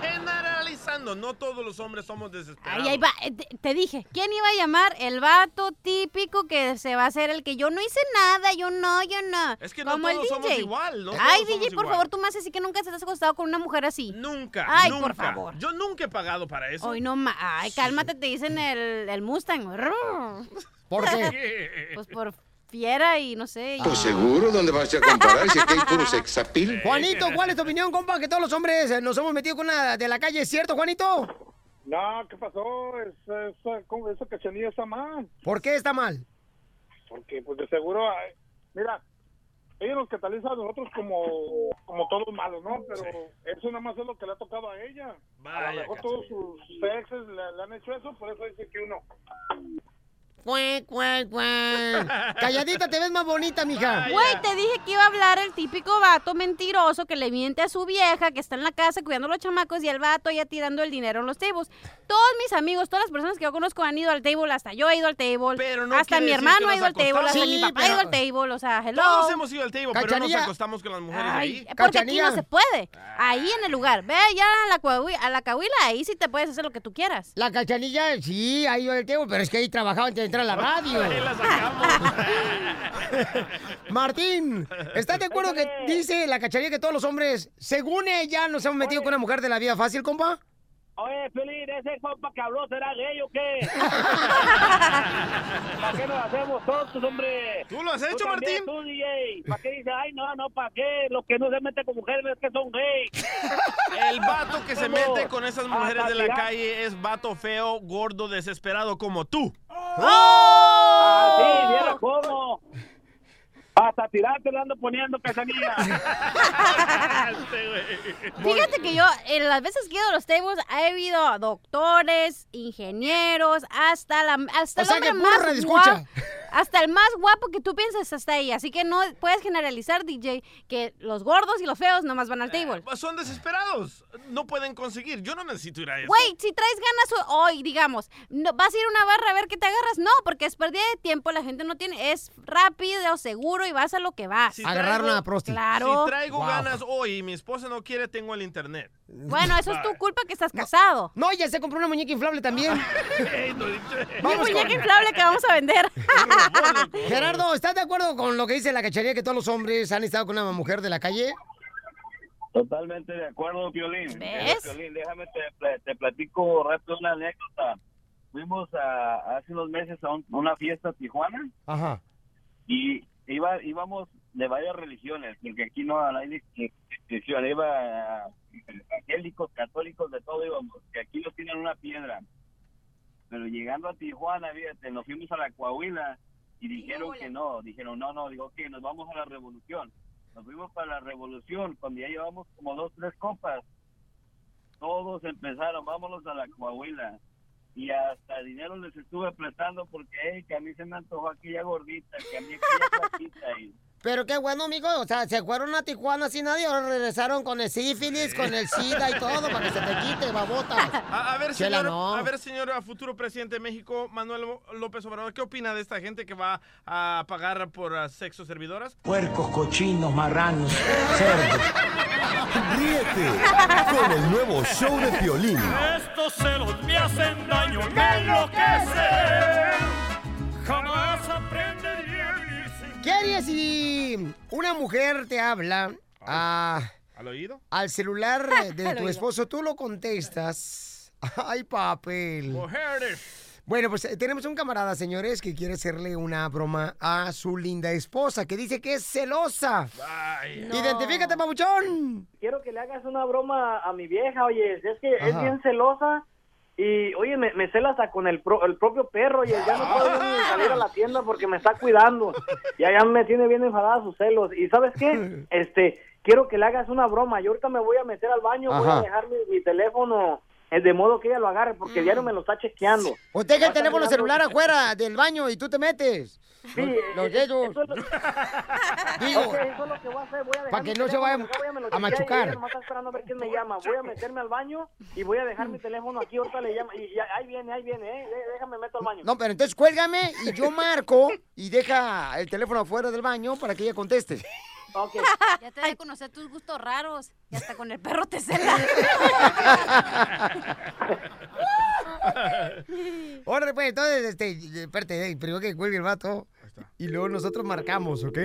No todos los hombres somos desesperados. Ay, ahí va. eh, Te, dije, ¿quién iba a llamar? El vato típico que se va a hacer el que yo no hice nada, yo no, yo no. Es que no Como el todos somos igual, no Ay, DJ, por igual. favor, tú me haces así que nunca te has acostado con una mujer así. Nunca. Ay, nunca. por favor. Yo nunca he pagado para eso. Hoy no ma- Ay, cálmate, te dicen el, el Mustang. ¿Por qué? Pues por fiera y no sé. y- Pues seguro, ¿dónde vas a comparar si aquí hay puro sexapil? Juanito, ¿cuál es tu opinión, compa? Que todos los hombres eh, nos hemos metido con una de la calle, ¿es cierto, Juanito? No, ¿qué pasó? Es, es- ¿cómo? esa cachanilla está mal. ¿Por qué está mal? Porque, pues, de seguro, mira, ella nos cataliza a nosotros como, como todos malos, ¿no? Pero eso nada más es lo que le ha tocado a ella. a Vaya, lo mejor todos sus exes le, le han hecho eso, por eso dice que uno... Cuec, cuec, cuec. Calladita, te ves más bonita, mija. Güey, te dije que iba a hablar el típico vato mentiroso que le miente a su vieja, que está en la casa cuidando a los chamacos y el vato ya tirando el dinero en los tables. Todos mis amigos, todas las personas que yo conozco han ido al table, hasta yo he ido al table, no hasta mi hermano ha ido al table, hasta Sí, mi papá ha ido al table, o sea, hello. Todos hemos ido al table, pero no nos acostamos con las mujeres Ay, ahí. porque aquí no se puede. Ahí en el lugar. Ve allá a la, coahui- a la cahuila, ahí sí te puedes hacer lo que tú quieras. La cachanilla, sí, ahí yo el tebo, pero es que ahí trabajaba entre entrar a la radio. Ahí la sacamos. Martín, ¿estás de acuerdo que dice la cacharilla que todos los hombres, según ella, nos hemos metido con una mujer de la vida fácil, compa? Oye, Pelín, ese compa que habló, ¿será gay o qué? ¿Para qué nos hacemos tontos, hombre? ¿Tú lo has hecho, también, Martín? Tú, DJ. ¿Para qué dice, ay, no, no, ¿para qué? Los que no se meten con mujeres es que son gays. El vato que se mete con esas mujeres de la calle es vato feo, gordo, desesperado como tú. Ah, sí, ¿vieron cómo? Hasta tirarte le ando poniendo, cachanilla. Fíjate que yo, en las veces que he ido a los tables, ha habido doctores, ingenieros, hasta la hasta O el hombre más guapo, hasta el más guapo que tú piensas hasta ahí. Así que no puedes generalizar, DJ, que los gordos y los feos nomás van al table. Pues Son desesperados. No pueden conseguir. Yo no necesito ir a eso. Güey, si traes ganas ho- hoy, digamos, no, vas a ir a una barra a ver qué te agarras. No, porque es pérdida de tiempo, la gente no tiene, es rápido, seguro y vas a lo que vas. Si traigo- Claro. Si traigo Wow. ganas hoy y mi esposa no quiere, tengo el internet. Bueno, eso es tu culpa que estás casado. No, ya se compró una muñeca inflable también. Vamos muñeca con- inflable que vamos a vender. Gerardo, ¿estás de acuerdo con lo que dice la cacharilla que todos los hombres han estado con una mujer de la calle? Totalmente de acuerdo, Piolín. ¿Ves? Piolín, déjame te, pla- te platico rápido una anécdota. Fuimos a, hace unos meses a un- una fiesta a Tijuana Ajá. y iba íbamos de varias religiones, porque aquí no hay dis- distinción. Iba evangélicos, católicos, de todo íbamos, que aquí nos tienen una piedra. Pero llegando a Tijuana, fíjate, nos fuimos a la Coahuila y dijeron que no. Dijeron, no, no, digo, que nos vamos a la revolución. Nos fuimos para la revolución, cuando ya llevamos como dos, tres copas. Todos empezaron, vámonos a la Coahuila. Y hasta dinero les estuve prestando porque, hey, que a mí se me antojó aquella gordita, que a mí aquella flaquita. Y Pero qué bueno, amigo. O sea, se fueron a Tijuana sin nadie, ahora regresaron con el sífilis, con el SIDA y todo, para que se te quite, babota. A, a ver, Chela, señor, no. a ver, señor a futuro presidente de México, Manuel López Obrador, ¿qué opina de esta gente que va a pagar por ah, sexo servidoras? Puercos, cochinos, marranos, cerdos. Ríete con el nuevo show de Piolín. Estos celos me hacen daño, me enloquecen. Jamás ¿Qué harías si una mujer te habla a- ¿Al oído? al celular de Al tu oído. esposo? Tú lo contestas. Ay, papel. Mujeres. Bueno, pues eh, tenemos un camarada, señores, que quiere hacerle una broma a su linda esposa, que dice que es celosa. Identifícate, papuchón. Quiero que le hagas una broma a mi vieja, oye, es que es bien celosa y, oye, me, me cela hasta con el, pro- el propio perro, oye, ya no puedo ni salir a la tienda porque me está cuidando. Ya, ya me tiene bien enfadada sus celos. ¿Y sabes qué? Este, quiero que le hagas una broma. Yo ahorita me voy a meter al baño, voy a dejar mi, mi teléfono eh, de modo que ella lo agarre porque diario me lo está chequeando. O deja el teléfono celular afuera del baño y tú te metes. Sí, los, eh, dedos. eso es lo- Digo, Ok, eso es lo que voy a hacer. Voy a dejar para que no se vaya acá voy me lo a machucar. ella nomás está esperando a ver quién me llama. Voy a meterme al baño y voy a dejar mi teléfono aquí. Ahorita le llama. Y ya, ahí viene, ahí viene, ¿eh? Dé- Déjame meto al baño. No, pero entonces cuélgame y yo marco y deja el teléfono afuera del baño para que ella conteste. Ok. Ya te da a conocer tus gustos raros. Y hasta con el perro te cela. Órale, pues, entonces, este, espérate, eh, primero que cuelgue el vato. Y luego nosotros marcamos, ¿ok?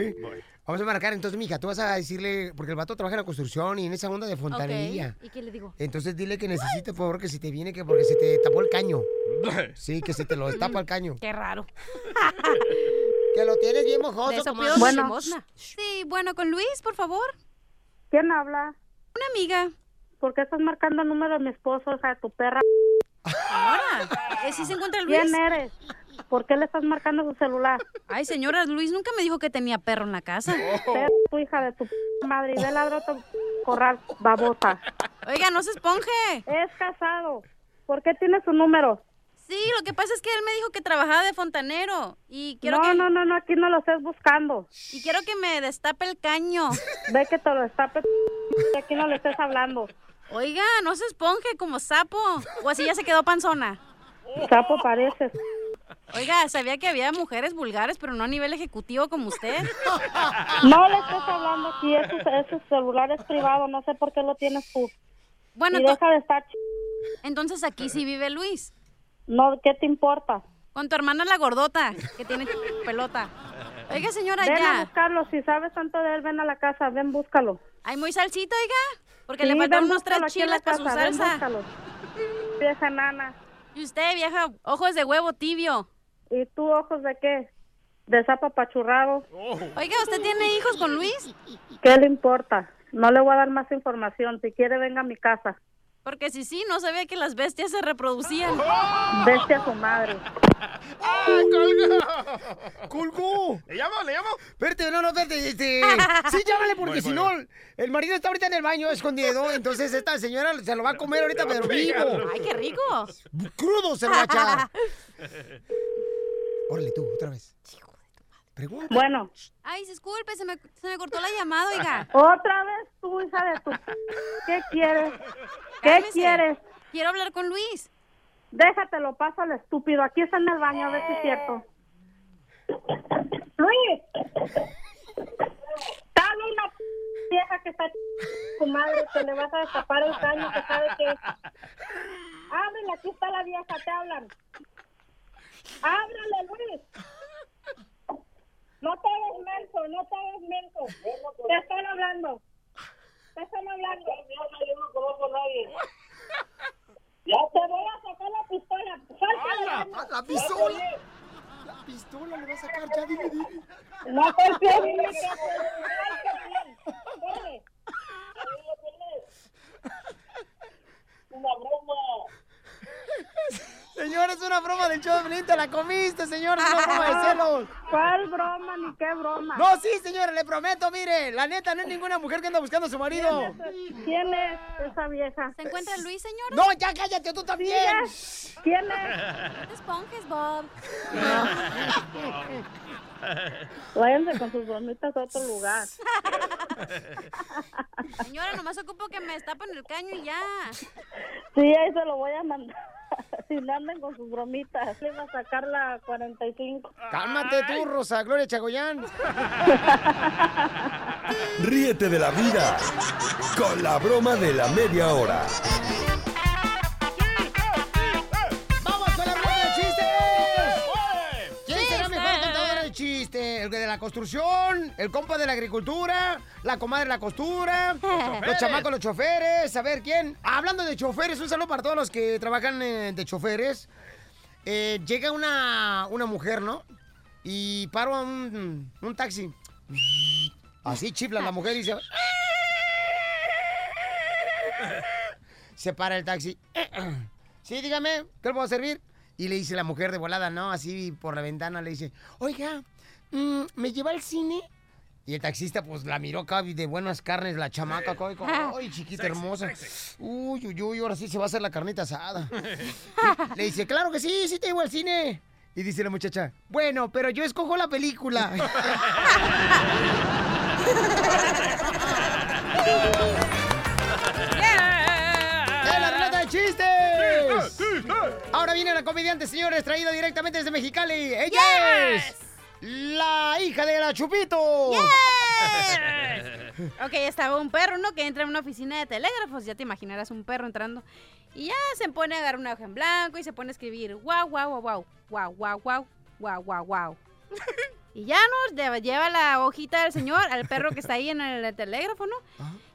Vamos a marcar, entonces, mija, tú vas a decirle, porque el vato trabaja en la construcción y en esa onda de fontanería. ¿Y qué le digo? Entonces dile que necesita, por favor, que si te viene, que porque se te tapó el caño. Sí, que se te lo destapa el caño. Qué raro. Que lo tienes bien mojoso, pido limosna. Sí, bueno, con Luis, por favor. ¿Quién habla? Una amiga. ¿Por qué estás marcando el número de mi esposo, o sea, tu perra? Señora, ¿eh, ¿sí se encuentra Luis? ¿Quién eres? ¿Por qué le estás marcando su celular? Ay, señora, Luis nunca me dijo que tenía perro en la casa. Perra, tu hija de tu madre, y ve ladro tu corral, babota. Oiga, no se esponje. Es casado. ¿Por qué tiene su número? Sí, lo que pasa es que él me dijo que trabajaba de fontanero y quiero no, que... no, no, no, aquí no lo estés buscando. Y quiero que me destape el caño. Ve que te lo destape, aquí no le estés hablando. Oiga, no se esponje como sapo. O así ya se quedó panzona. Sapo pareces. Oiga, sabía que había mujeres vulgares, pero no a nivel ejecutivo como usted. No le estés hablando aquí, ese, celular es privado, no sé por qué lo tienes tú. Bueno, y deja de estar... ch- Entonces aquí sí vive Luis. No, ¿qué te importa? Con tu hermana la gordota, que tiene pelota. Oiga, señora, Ven a ya. buscarlo, si sabes tanto de él, ven a la casa, ven, búscalo. ¿Hay muy salsito, oiga? Porque Sí, le faltan ven, unos tres chiles para su casa, salsa. Vieja nana. Y usted, vieja, ojos de huevo tibio. ¿Y tú ojos de qué? De sapo apachurrado. Oiga, ¿usted tiene hijos con Luis? ¿Qué le importa? No le voy a dar más información. Si quiere, venga a mi casa. Porque si sí, no sabía que las bestias se reproducían. Veste a su madre. ¡Ah, colgó! ¡Colgó! ¿Le llamo? ¿Le llamo? Espérate, no, no, espérate. Este... Sí, llámale porque si no, el marido está ahorita en el baño escondido. Entonces esta señora se lo va a comer ahorita, pero vivo. Ay, qué rico. Crudo se lo va a echar. Órale tú, otra vez. Pregunta. Bueno. Ay, disculpe, se me, se me cortó la llamada, oiga. Otra vez tú, hija de tu... ¿Qué quieres? ¿Qué Cálmese. quieres? Quiero hablar con Luis. Déjatelo, paso al estúpido. Aquí está en el baño, a ver si es cierto. Luis. Dale una p- vieja que está tu madre, que le vas a destapar el caño, que sabe que... Ábrele, aquí está la vieja, te hablan. Ábrele, Luis. No te hagas menso, no te hagas menso. Te están hablando. Te están hablando. Yo no conozco a nadie. Ya te voy a sacar la pistola. Suéltala. ¡Hala! ¡La pistola! La pistola le va a sacar, ya dime, dime. No te pierdas. Corre. Una broma. Señor, es una broma del show de Pelín, te la comiste, señor, es una broma de celos. ¿Cuál broma ni qué broma? No, sí, señora, le prometo, mire, la neta, no es ninguna mujer que anda buscando a su marido. ¿Quién es, esa vieja? ¿Se encuentra Luis, señora? No, ya cállate, tú también. ¿Quién es? Esponjes, Bob. Váyanse con sus bromitas a otro lugar. Señora, nomás ocupo que me destapen el caño y ya. Sí, ahí se lo voy a mandar. Si no anden con sus bromitas, le va a sacar la 45. Cálmate tú, Rosa Gloria Chagoyán. Ríete de la vida con la broma de la media hora. ¿El de la construcción? ¿El compa de la agricultura? ¿La comadre de la costura? ¿Los choferes. chamacos, los choferes? A ver, ¿quién? Ah, Hablando de choferes, un saludo para todos los que trabajan eh, de choferes. Eh, llega una, una mujer, ¿no? Y paro a un, un taxi. Así chifla la mujer y dice... Se para el taxi. Sí, dígame, ¿qué le puedo servir? Y le dice la mujer de volada, ¿no? Así por la ventana le dice, oiga, mm, ¿me lleva al cine? Y el taxista, pues, la miró acá de buenas carnes, la chamaca acá, y como, ay, chiquita Sexy, hermosa. sexy. Uy, uy, uy, ahora sí se va a hacer la carnita asada. le dice, claro que sí, sí te llevo al cine. Y dice la muchacha, bueno, pero yo escojo la película. ¡Eh, la ruleta de chistes! Ahora viene la comediante, señores, traída directamente desde Mexicali. ¡Ella es la hija de la Chupito! Ok, estaba un perro, ¿no? Que entra en una oficina de telégrafos. Ya te imaginarás un perro entrando. Y ya se pone a agarrar una hoja en blanco y se pone a escribir guau, guau, guau, guau, guau, guau, guau, guau, guau, guau. Y ya no, lle- lleva la hojita del señor al perro que está ahí en el telégrafo, ¿no?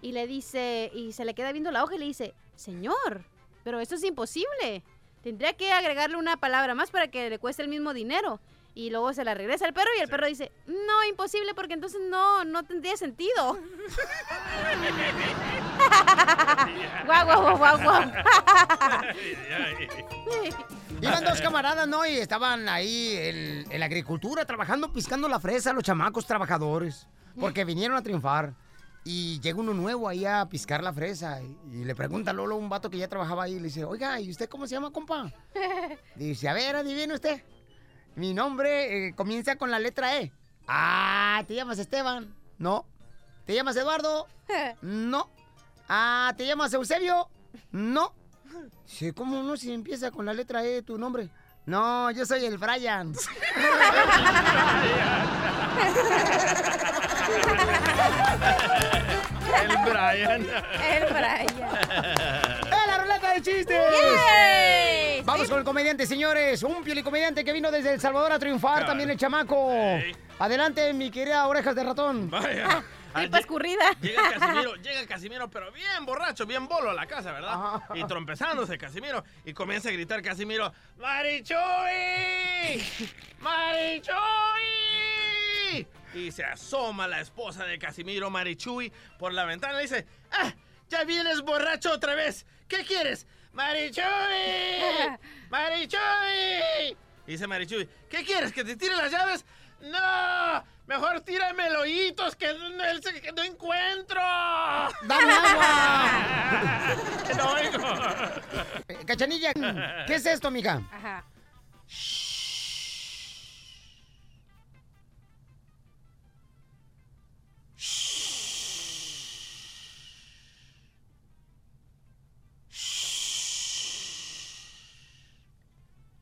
Y le dice, y se le queda viendo la hoja y le dice, señor, pero esto es imposible. Tendría que agregarle una palabra más para que le cueste el mismo dinero. Y luego se la regresa al perro y el perro dice, no, imposible porque entonces no, no tendría sentido. guau, guau, guau, guau. Iban dos camaradas, ¿no? Y estaban ahí en, en la agricultura trabajando, piscando la fresa, los chamacos trabajadores. Porque vinieron a triunfar. Y llega uno nuevo ahí a piscar la fresa. Y, y le pregunta a Lolo, un vato que ya trabajaba ahí, le dice, oiga, ¿y usted cómo se llama, compa? Dice, a ver, adivine usted. Mi nombre eh, comienza con la letra E. Ah, ¿te llamas Esteban? No. ¿Te llamas Eduardo? No. Ah, ¿te llamas Eusebio? No. Sí, ¿cómo no si empieza con la letra E tu nombre? No, yo soy el Brian. El Brian. El Brian. ¡Eh, la ruleta de chistes! ¡Yay! Vamos con el comediante, señores. Un comediante que vino desde El Salvador a triunfar. También el chamaco. Adelante, mi querida orejas de ratón. Vaya. Tripa escurrida. Llega Casimiro, llega Casimiro, pero bien borracho, bien bolo a la casa, ¿verdad? Y trompezándose Casimiro. Y comienza a gritar Casimiro, ¡Marichuy! ¡Marichuy! Y se asoma la esposa de Casimiro, Marichuy, por la ventana y dice, ¡Ah! ¡Ya vienes borracho otra vez! ¿Qué quieres? ¡Marichuy! ¡Marichuy! Dice Marichuy, ¿qué quieres? ¿Que te tire las llaves? ¡No! Mejor tírame el hoyitos que no, que no encuentro. ¡Dame agua! que no oigo. Eh, Cachanilla, ¿qué es esto, mija? Ajá.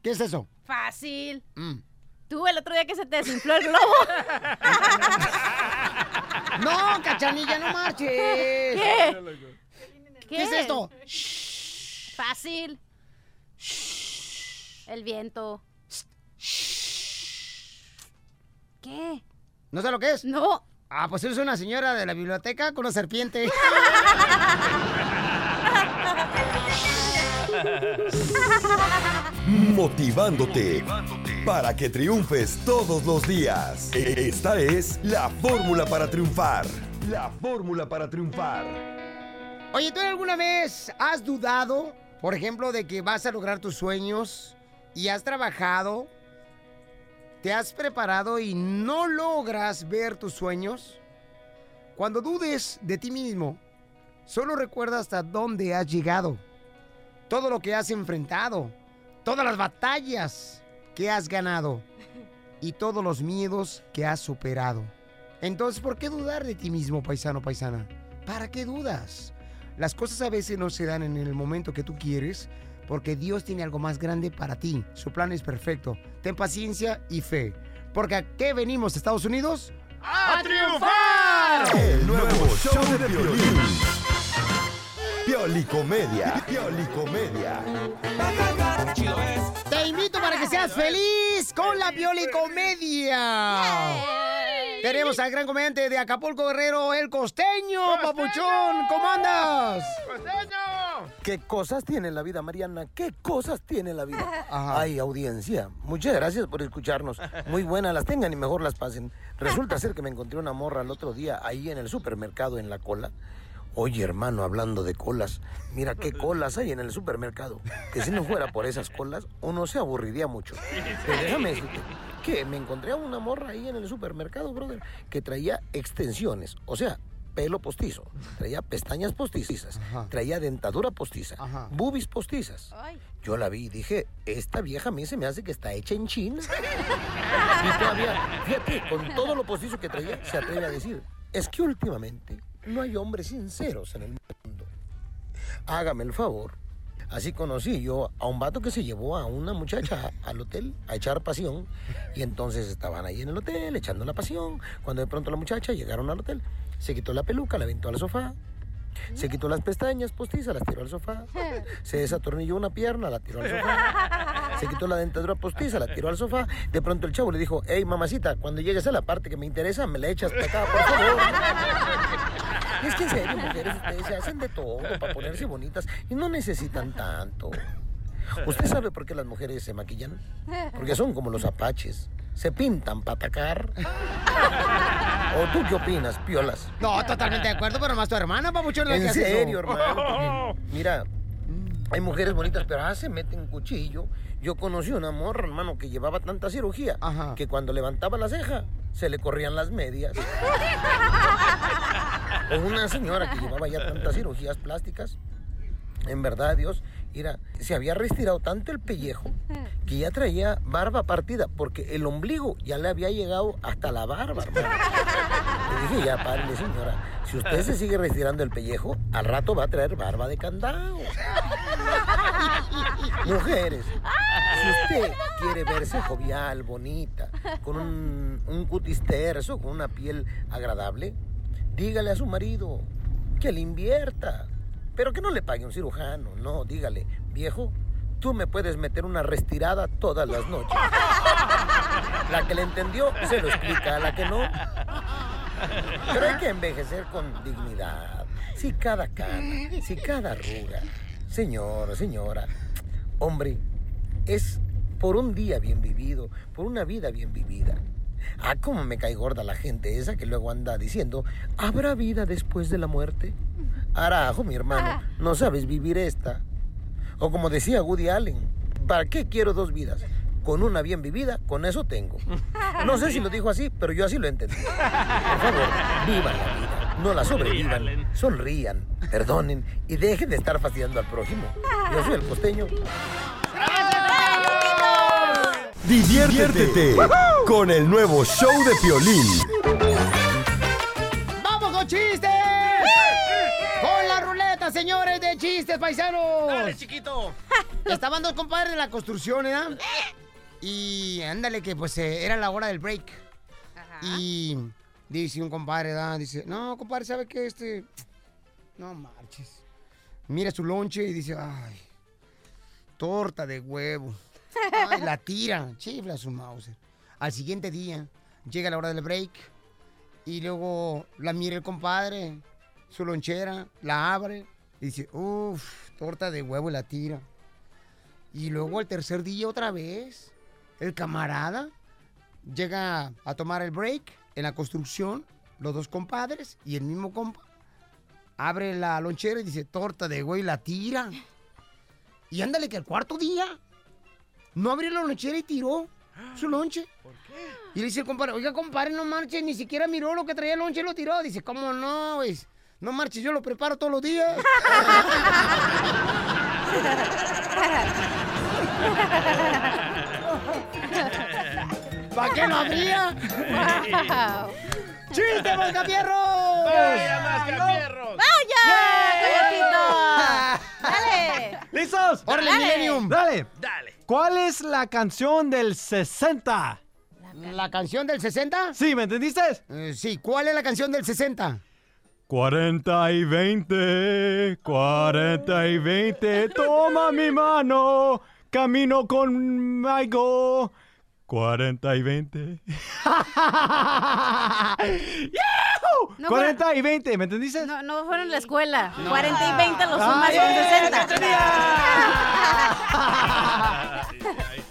¿Qué es eso? Fácil. Mm. Tú el otro día que se te desinfló el globo. No, Cachanilla, no marches. ¿Qué? ¿Qué es esto? Fácil. El viento. ¿Qué? ¿No sé lo que es? No. Ah, pues es una señora de la biblioteca con una serpiente. Motivándote para que triunfes todos los días. Esta es la fórmula para triunfar. La fórmula para triunfar. Oye, ¿tú alguna vez has dudado, por ejemplo, de que vas a lograr tus sueños y has trabajado, te has preparado y no logras ver tus sueños? Cuando dudes de ti mismo, solo recuerda hasta dónde has llegado, todo lo que has enfrentado, todas las batallas que has ganado y todos los miedos que has superado. Entonces, ¿por qué dudar de ti mismo, paisano, paisana? ¿Para qué dudas? Las cosas a veces no se dan en el momento que tú quieres porque Dios tiene algo más grande para ti. Su plan es perfecto. Ten paciencia y fe. Porque ¿a qué venimos, Estados Unidos? ¡A triunfar! El nuevo show de violín. Piolicomedia. Piolicomedia. Te invito para que seas feliz con la Piolicomedia. Tenemos al gran comediante de Acapulco Guerrero, el costeño, papuchón. ¿Cómo andas? ¿Qué cosas tiene la vida, Mariana? ¿Qué cosas tiene la vida? Ay, audiencia, muchas gracias por escucharnos. Muy buenas las tengan y mejor las pasen. Resulta ser que me encontré una morra el otro día ahí en el supermercado en la cola. Oye, hermano, hablando de colas, mira qué colas hay en el supermercado. Que si no fuera por esas colas, uno se aburriría mucho. Pero déjame decirte que me encontré a una morra ahí en el supermercado, brother, que traía extensiones, o sea, pelo postizo, traía pestañas postizas, traía dentadura postiza, boobies postizas. Yo la vi y dije, esta vieja a mí se me hace que está hecha en China. Y todavía, fíjate, con todo lo postizo que traía, se atreve a decir, es que últimamente no hay hombres sinceros en el mundo. Hágame el favor. Así conocí yo a un vato que se llevó a una muchacha al hotel a echar pasión. Y entonces estaban ahí en el hotel echando la pasión. Cuando de pronto la muchacha llegaron al hotel, se quitó la peluca, la aventó al sofá. Se quitó las pestañas postizas, las tiró al sofá. Se desatornilló una pierna, la tiró al sofá. Se quitó la dentadura postiza, la tiró al sofá. De pronto el chavo le dijo, hey mamacita, cuando llegues a la parte que me interesa, me la echas para acá, por favor. Es que en serio, mujeres, ustedes se hacen de todo para ponerse bonitas y no necesitan tanto. ¿Usted sabe por qué las mujeres se maquillan? Porque son como los apaches. Se pintan para atacar. ¿O tú qué opinas, piolas? No, totalmente de acuerdo, pero más tu hermana, papuchón, la que En serio, hermano. porque, Mira, hay mujeres bonitas, pero ah, se meten cuchillo. Yo conocí una morra, hermano, que llevaba tanta cirugía que cuando levantaba la ceja se le corrían las medias. O una señora que llevaba ya tantas cirugías plásticas. En verdad, Dios, mira, se había retirado tanto el pellejo que ya traía barba partida, porque el ombligo ya le había llegado hasta la barba, hermano. Le dije, ya párele, señora. Si usted se sigue retirando el pellejo, al rato va a traer barba de candado. Mujeres, si usted quiere verse jovial, bonita, con un, un cutis terso, con una piel agradable, dígale a su marido que le invierta. Pero que no le pague un cirujano, no, dígale, viejo, tú me puedes meter una restirada todas las noches. La que le entendió se lo explica, a la que no. Pero hay que envejecer con dignidad. Si cada cana, si cada arruga. Señora, señora, hombre, es por un día bien vivido, por una vida bien vivida. Ah, cómo me cae gorda la gente esa que luego anda diciendo, ¿habrá vida después de la muerte? Arajo, mi hermano, no sabes vivir esta. O como decía Woody Allen, ¿para qué quiero dos vidas? Con una bien vivida, con eso tengo. No sé si lo dijo así, pero yo así lo entendí. Por favor, vivan la vida, no la sobrevivan, sonrían, perdonen y dejen de estar fastidiando al prójimo. Yo soy el costeño. Diviértete con el nuevo show de Piolín. ¡Vamos con chistes! ¡Con la ruleta, señores, de chistes, paisanos! Dale, chiquito. Estaban dos compadres de la construcción, ¿eh? Y ándale, que pues eh, era la hora del break. Y dice un compadre, ¿verdad? Dice, no, compadre, ¿sabe qué? Este... No marches. Mira su lonche y dice, ay, torta de huevo. Ay, la tira, chifla su mouse. Al siguiente día, llega la hora del break y luego la mira el compadre, su lonchera, la abre y dice, uff, torta de huevo la tira. Y luego el tercer día otra vez, el camarada llega a tomar el break en la construcción, los dos compadres y el mismo compa. Abre la lonchera y dice, torta de huevo la tira. Y ándale que el cuarto día no abrió la lonchera y tiró su lonche. ¿Por qué? Y le dice el compadre, oiga, compadre, no marches, ni siquiera miró lo que traía el lonche y lo tiró. Dice, ¿cómo no? güey? No marches, yo lo preparo todos los días. ¿Para qué no abría? ¡Chiste, Mascafierros! ¡Vaya, Mascafierros! ¡Vaya, ¡Dale! ¿Listos? ¡Órale, Dale. Millennium! Dale. Dale. ¿Cuál es la canción del 60? ¿La canción del 60? Sí, ¿me entendiste? Eh, sí, ¿cuál es la canción del 60? 40 y 20, 40 y 20, toma mi mano, camino conmigo. 40 y 20. ¡Yahoo! No, 40 y 20, ¿me entendiste? No, no fueron en la escuela. 40 y 20 los sumas son 60.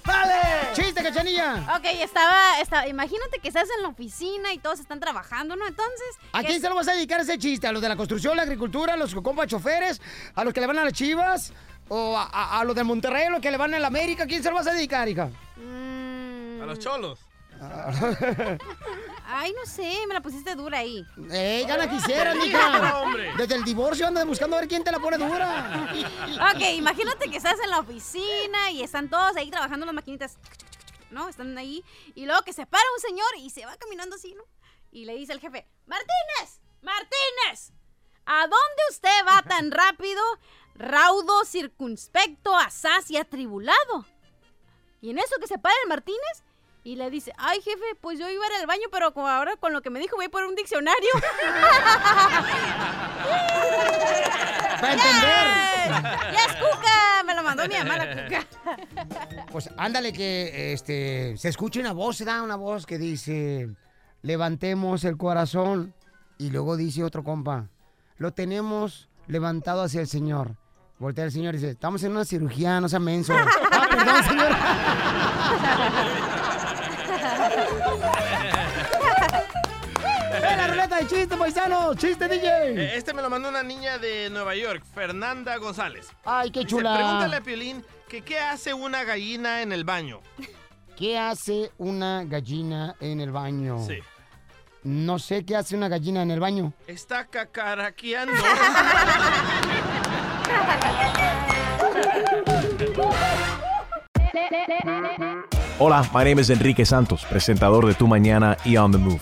¡Dale! ¡Chiste, cachanilla! Ok, estaba, estaba, imagínate que estás en la oficina y todos están trabajando, ¿no? Entonces... ¿A ¿qué quién es- se lo vas a dedicar ese chiste? ¿A los de la construcción, la agricultura, a los compas choferes, a los que le van a las chivas? ¿O a, a- a los de Monterrey, a los que le van a la América? ¿A quién se lo vas a dedicar, hija? A los cholos. Ay, no sé, me la pusiste dura ahí. ¡Ey, gana quisiera, Sí, mija! hombre. Desde el divorcio andas buscando a ver quién te la pone dura. Ok, imagínate que estás en la oficina y están todos ahí trabajando las maquinitas. ¿No? Están ahí. Y luego que se para un señor y se va caminando así, ¿no? Y le dice al jefe, Martínez, Martínez, ¿a dónde usted va tan rápido, raudo, circunspecto, asaz y atribulado? Y en eso que se para el Martínez y le dice, ay jefe, pues yo iba a ir al baño, pero ahora con lo que me dijo voy por un diccionario. ¡Para entender! ¡Ya es cuca! Me lo mandó mi mamá la cuca. Pues ándale que este se escucha una voz, se da una voz que dice, levantemos el corazón. Y luego dice otro compa, lo tenemos levantado hacia el Señor. Voltea el Señor y dice, estamos en una cirugía, no sea menso. ah, perdón, señor. ¡Eh, chiste, paisano! ¡Chiste, DJ! Eh, Este me lo mandó una niña de Nueva York, Fernanda González. ¡Ay, qué Dice, chula! Pregúntale a Piolín que qué hace una gallina en el baño. ¿Qué hace una gallina en el baño? Sí. No sé qué hace una gallina en el baño. Está cacaraqueando. Hola, my name is Enrique Santos, presentador de Tu Mañana y On the Move.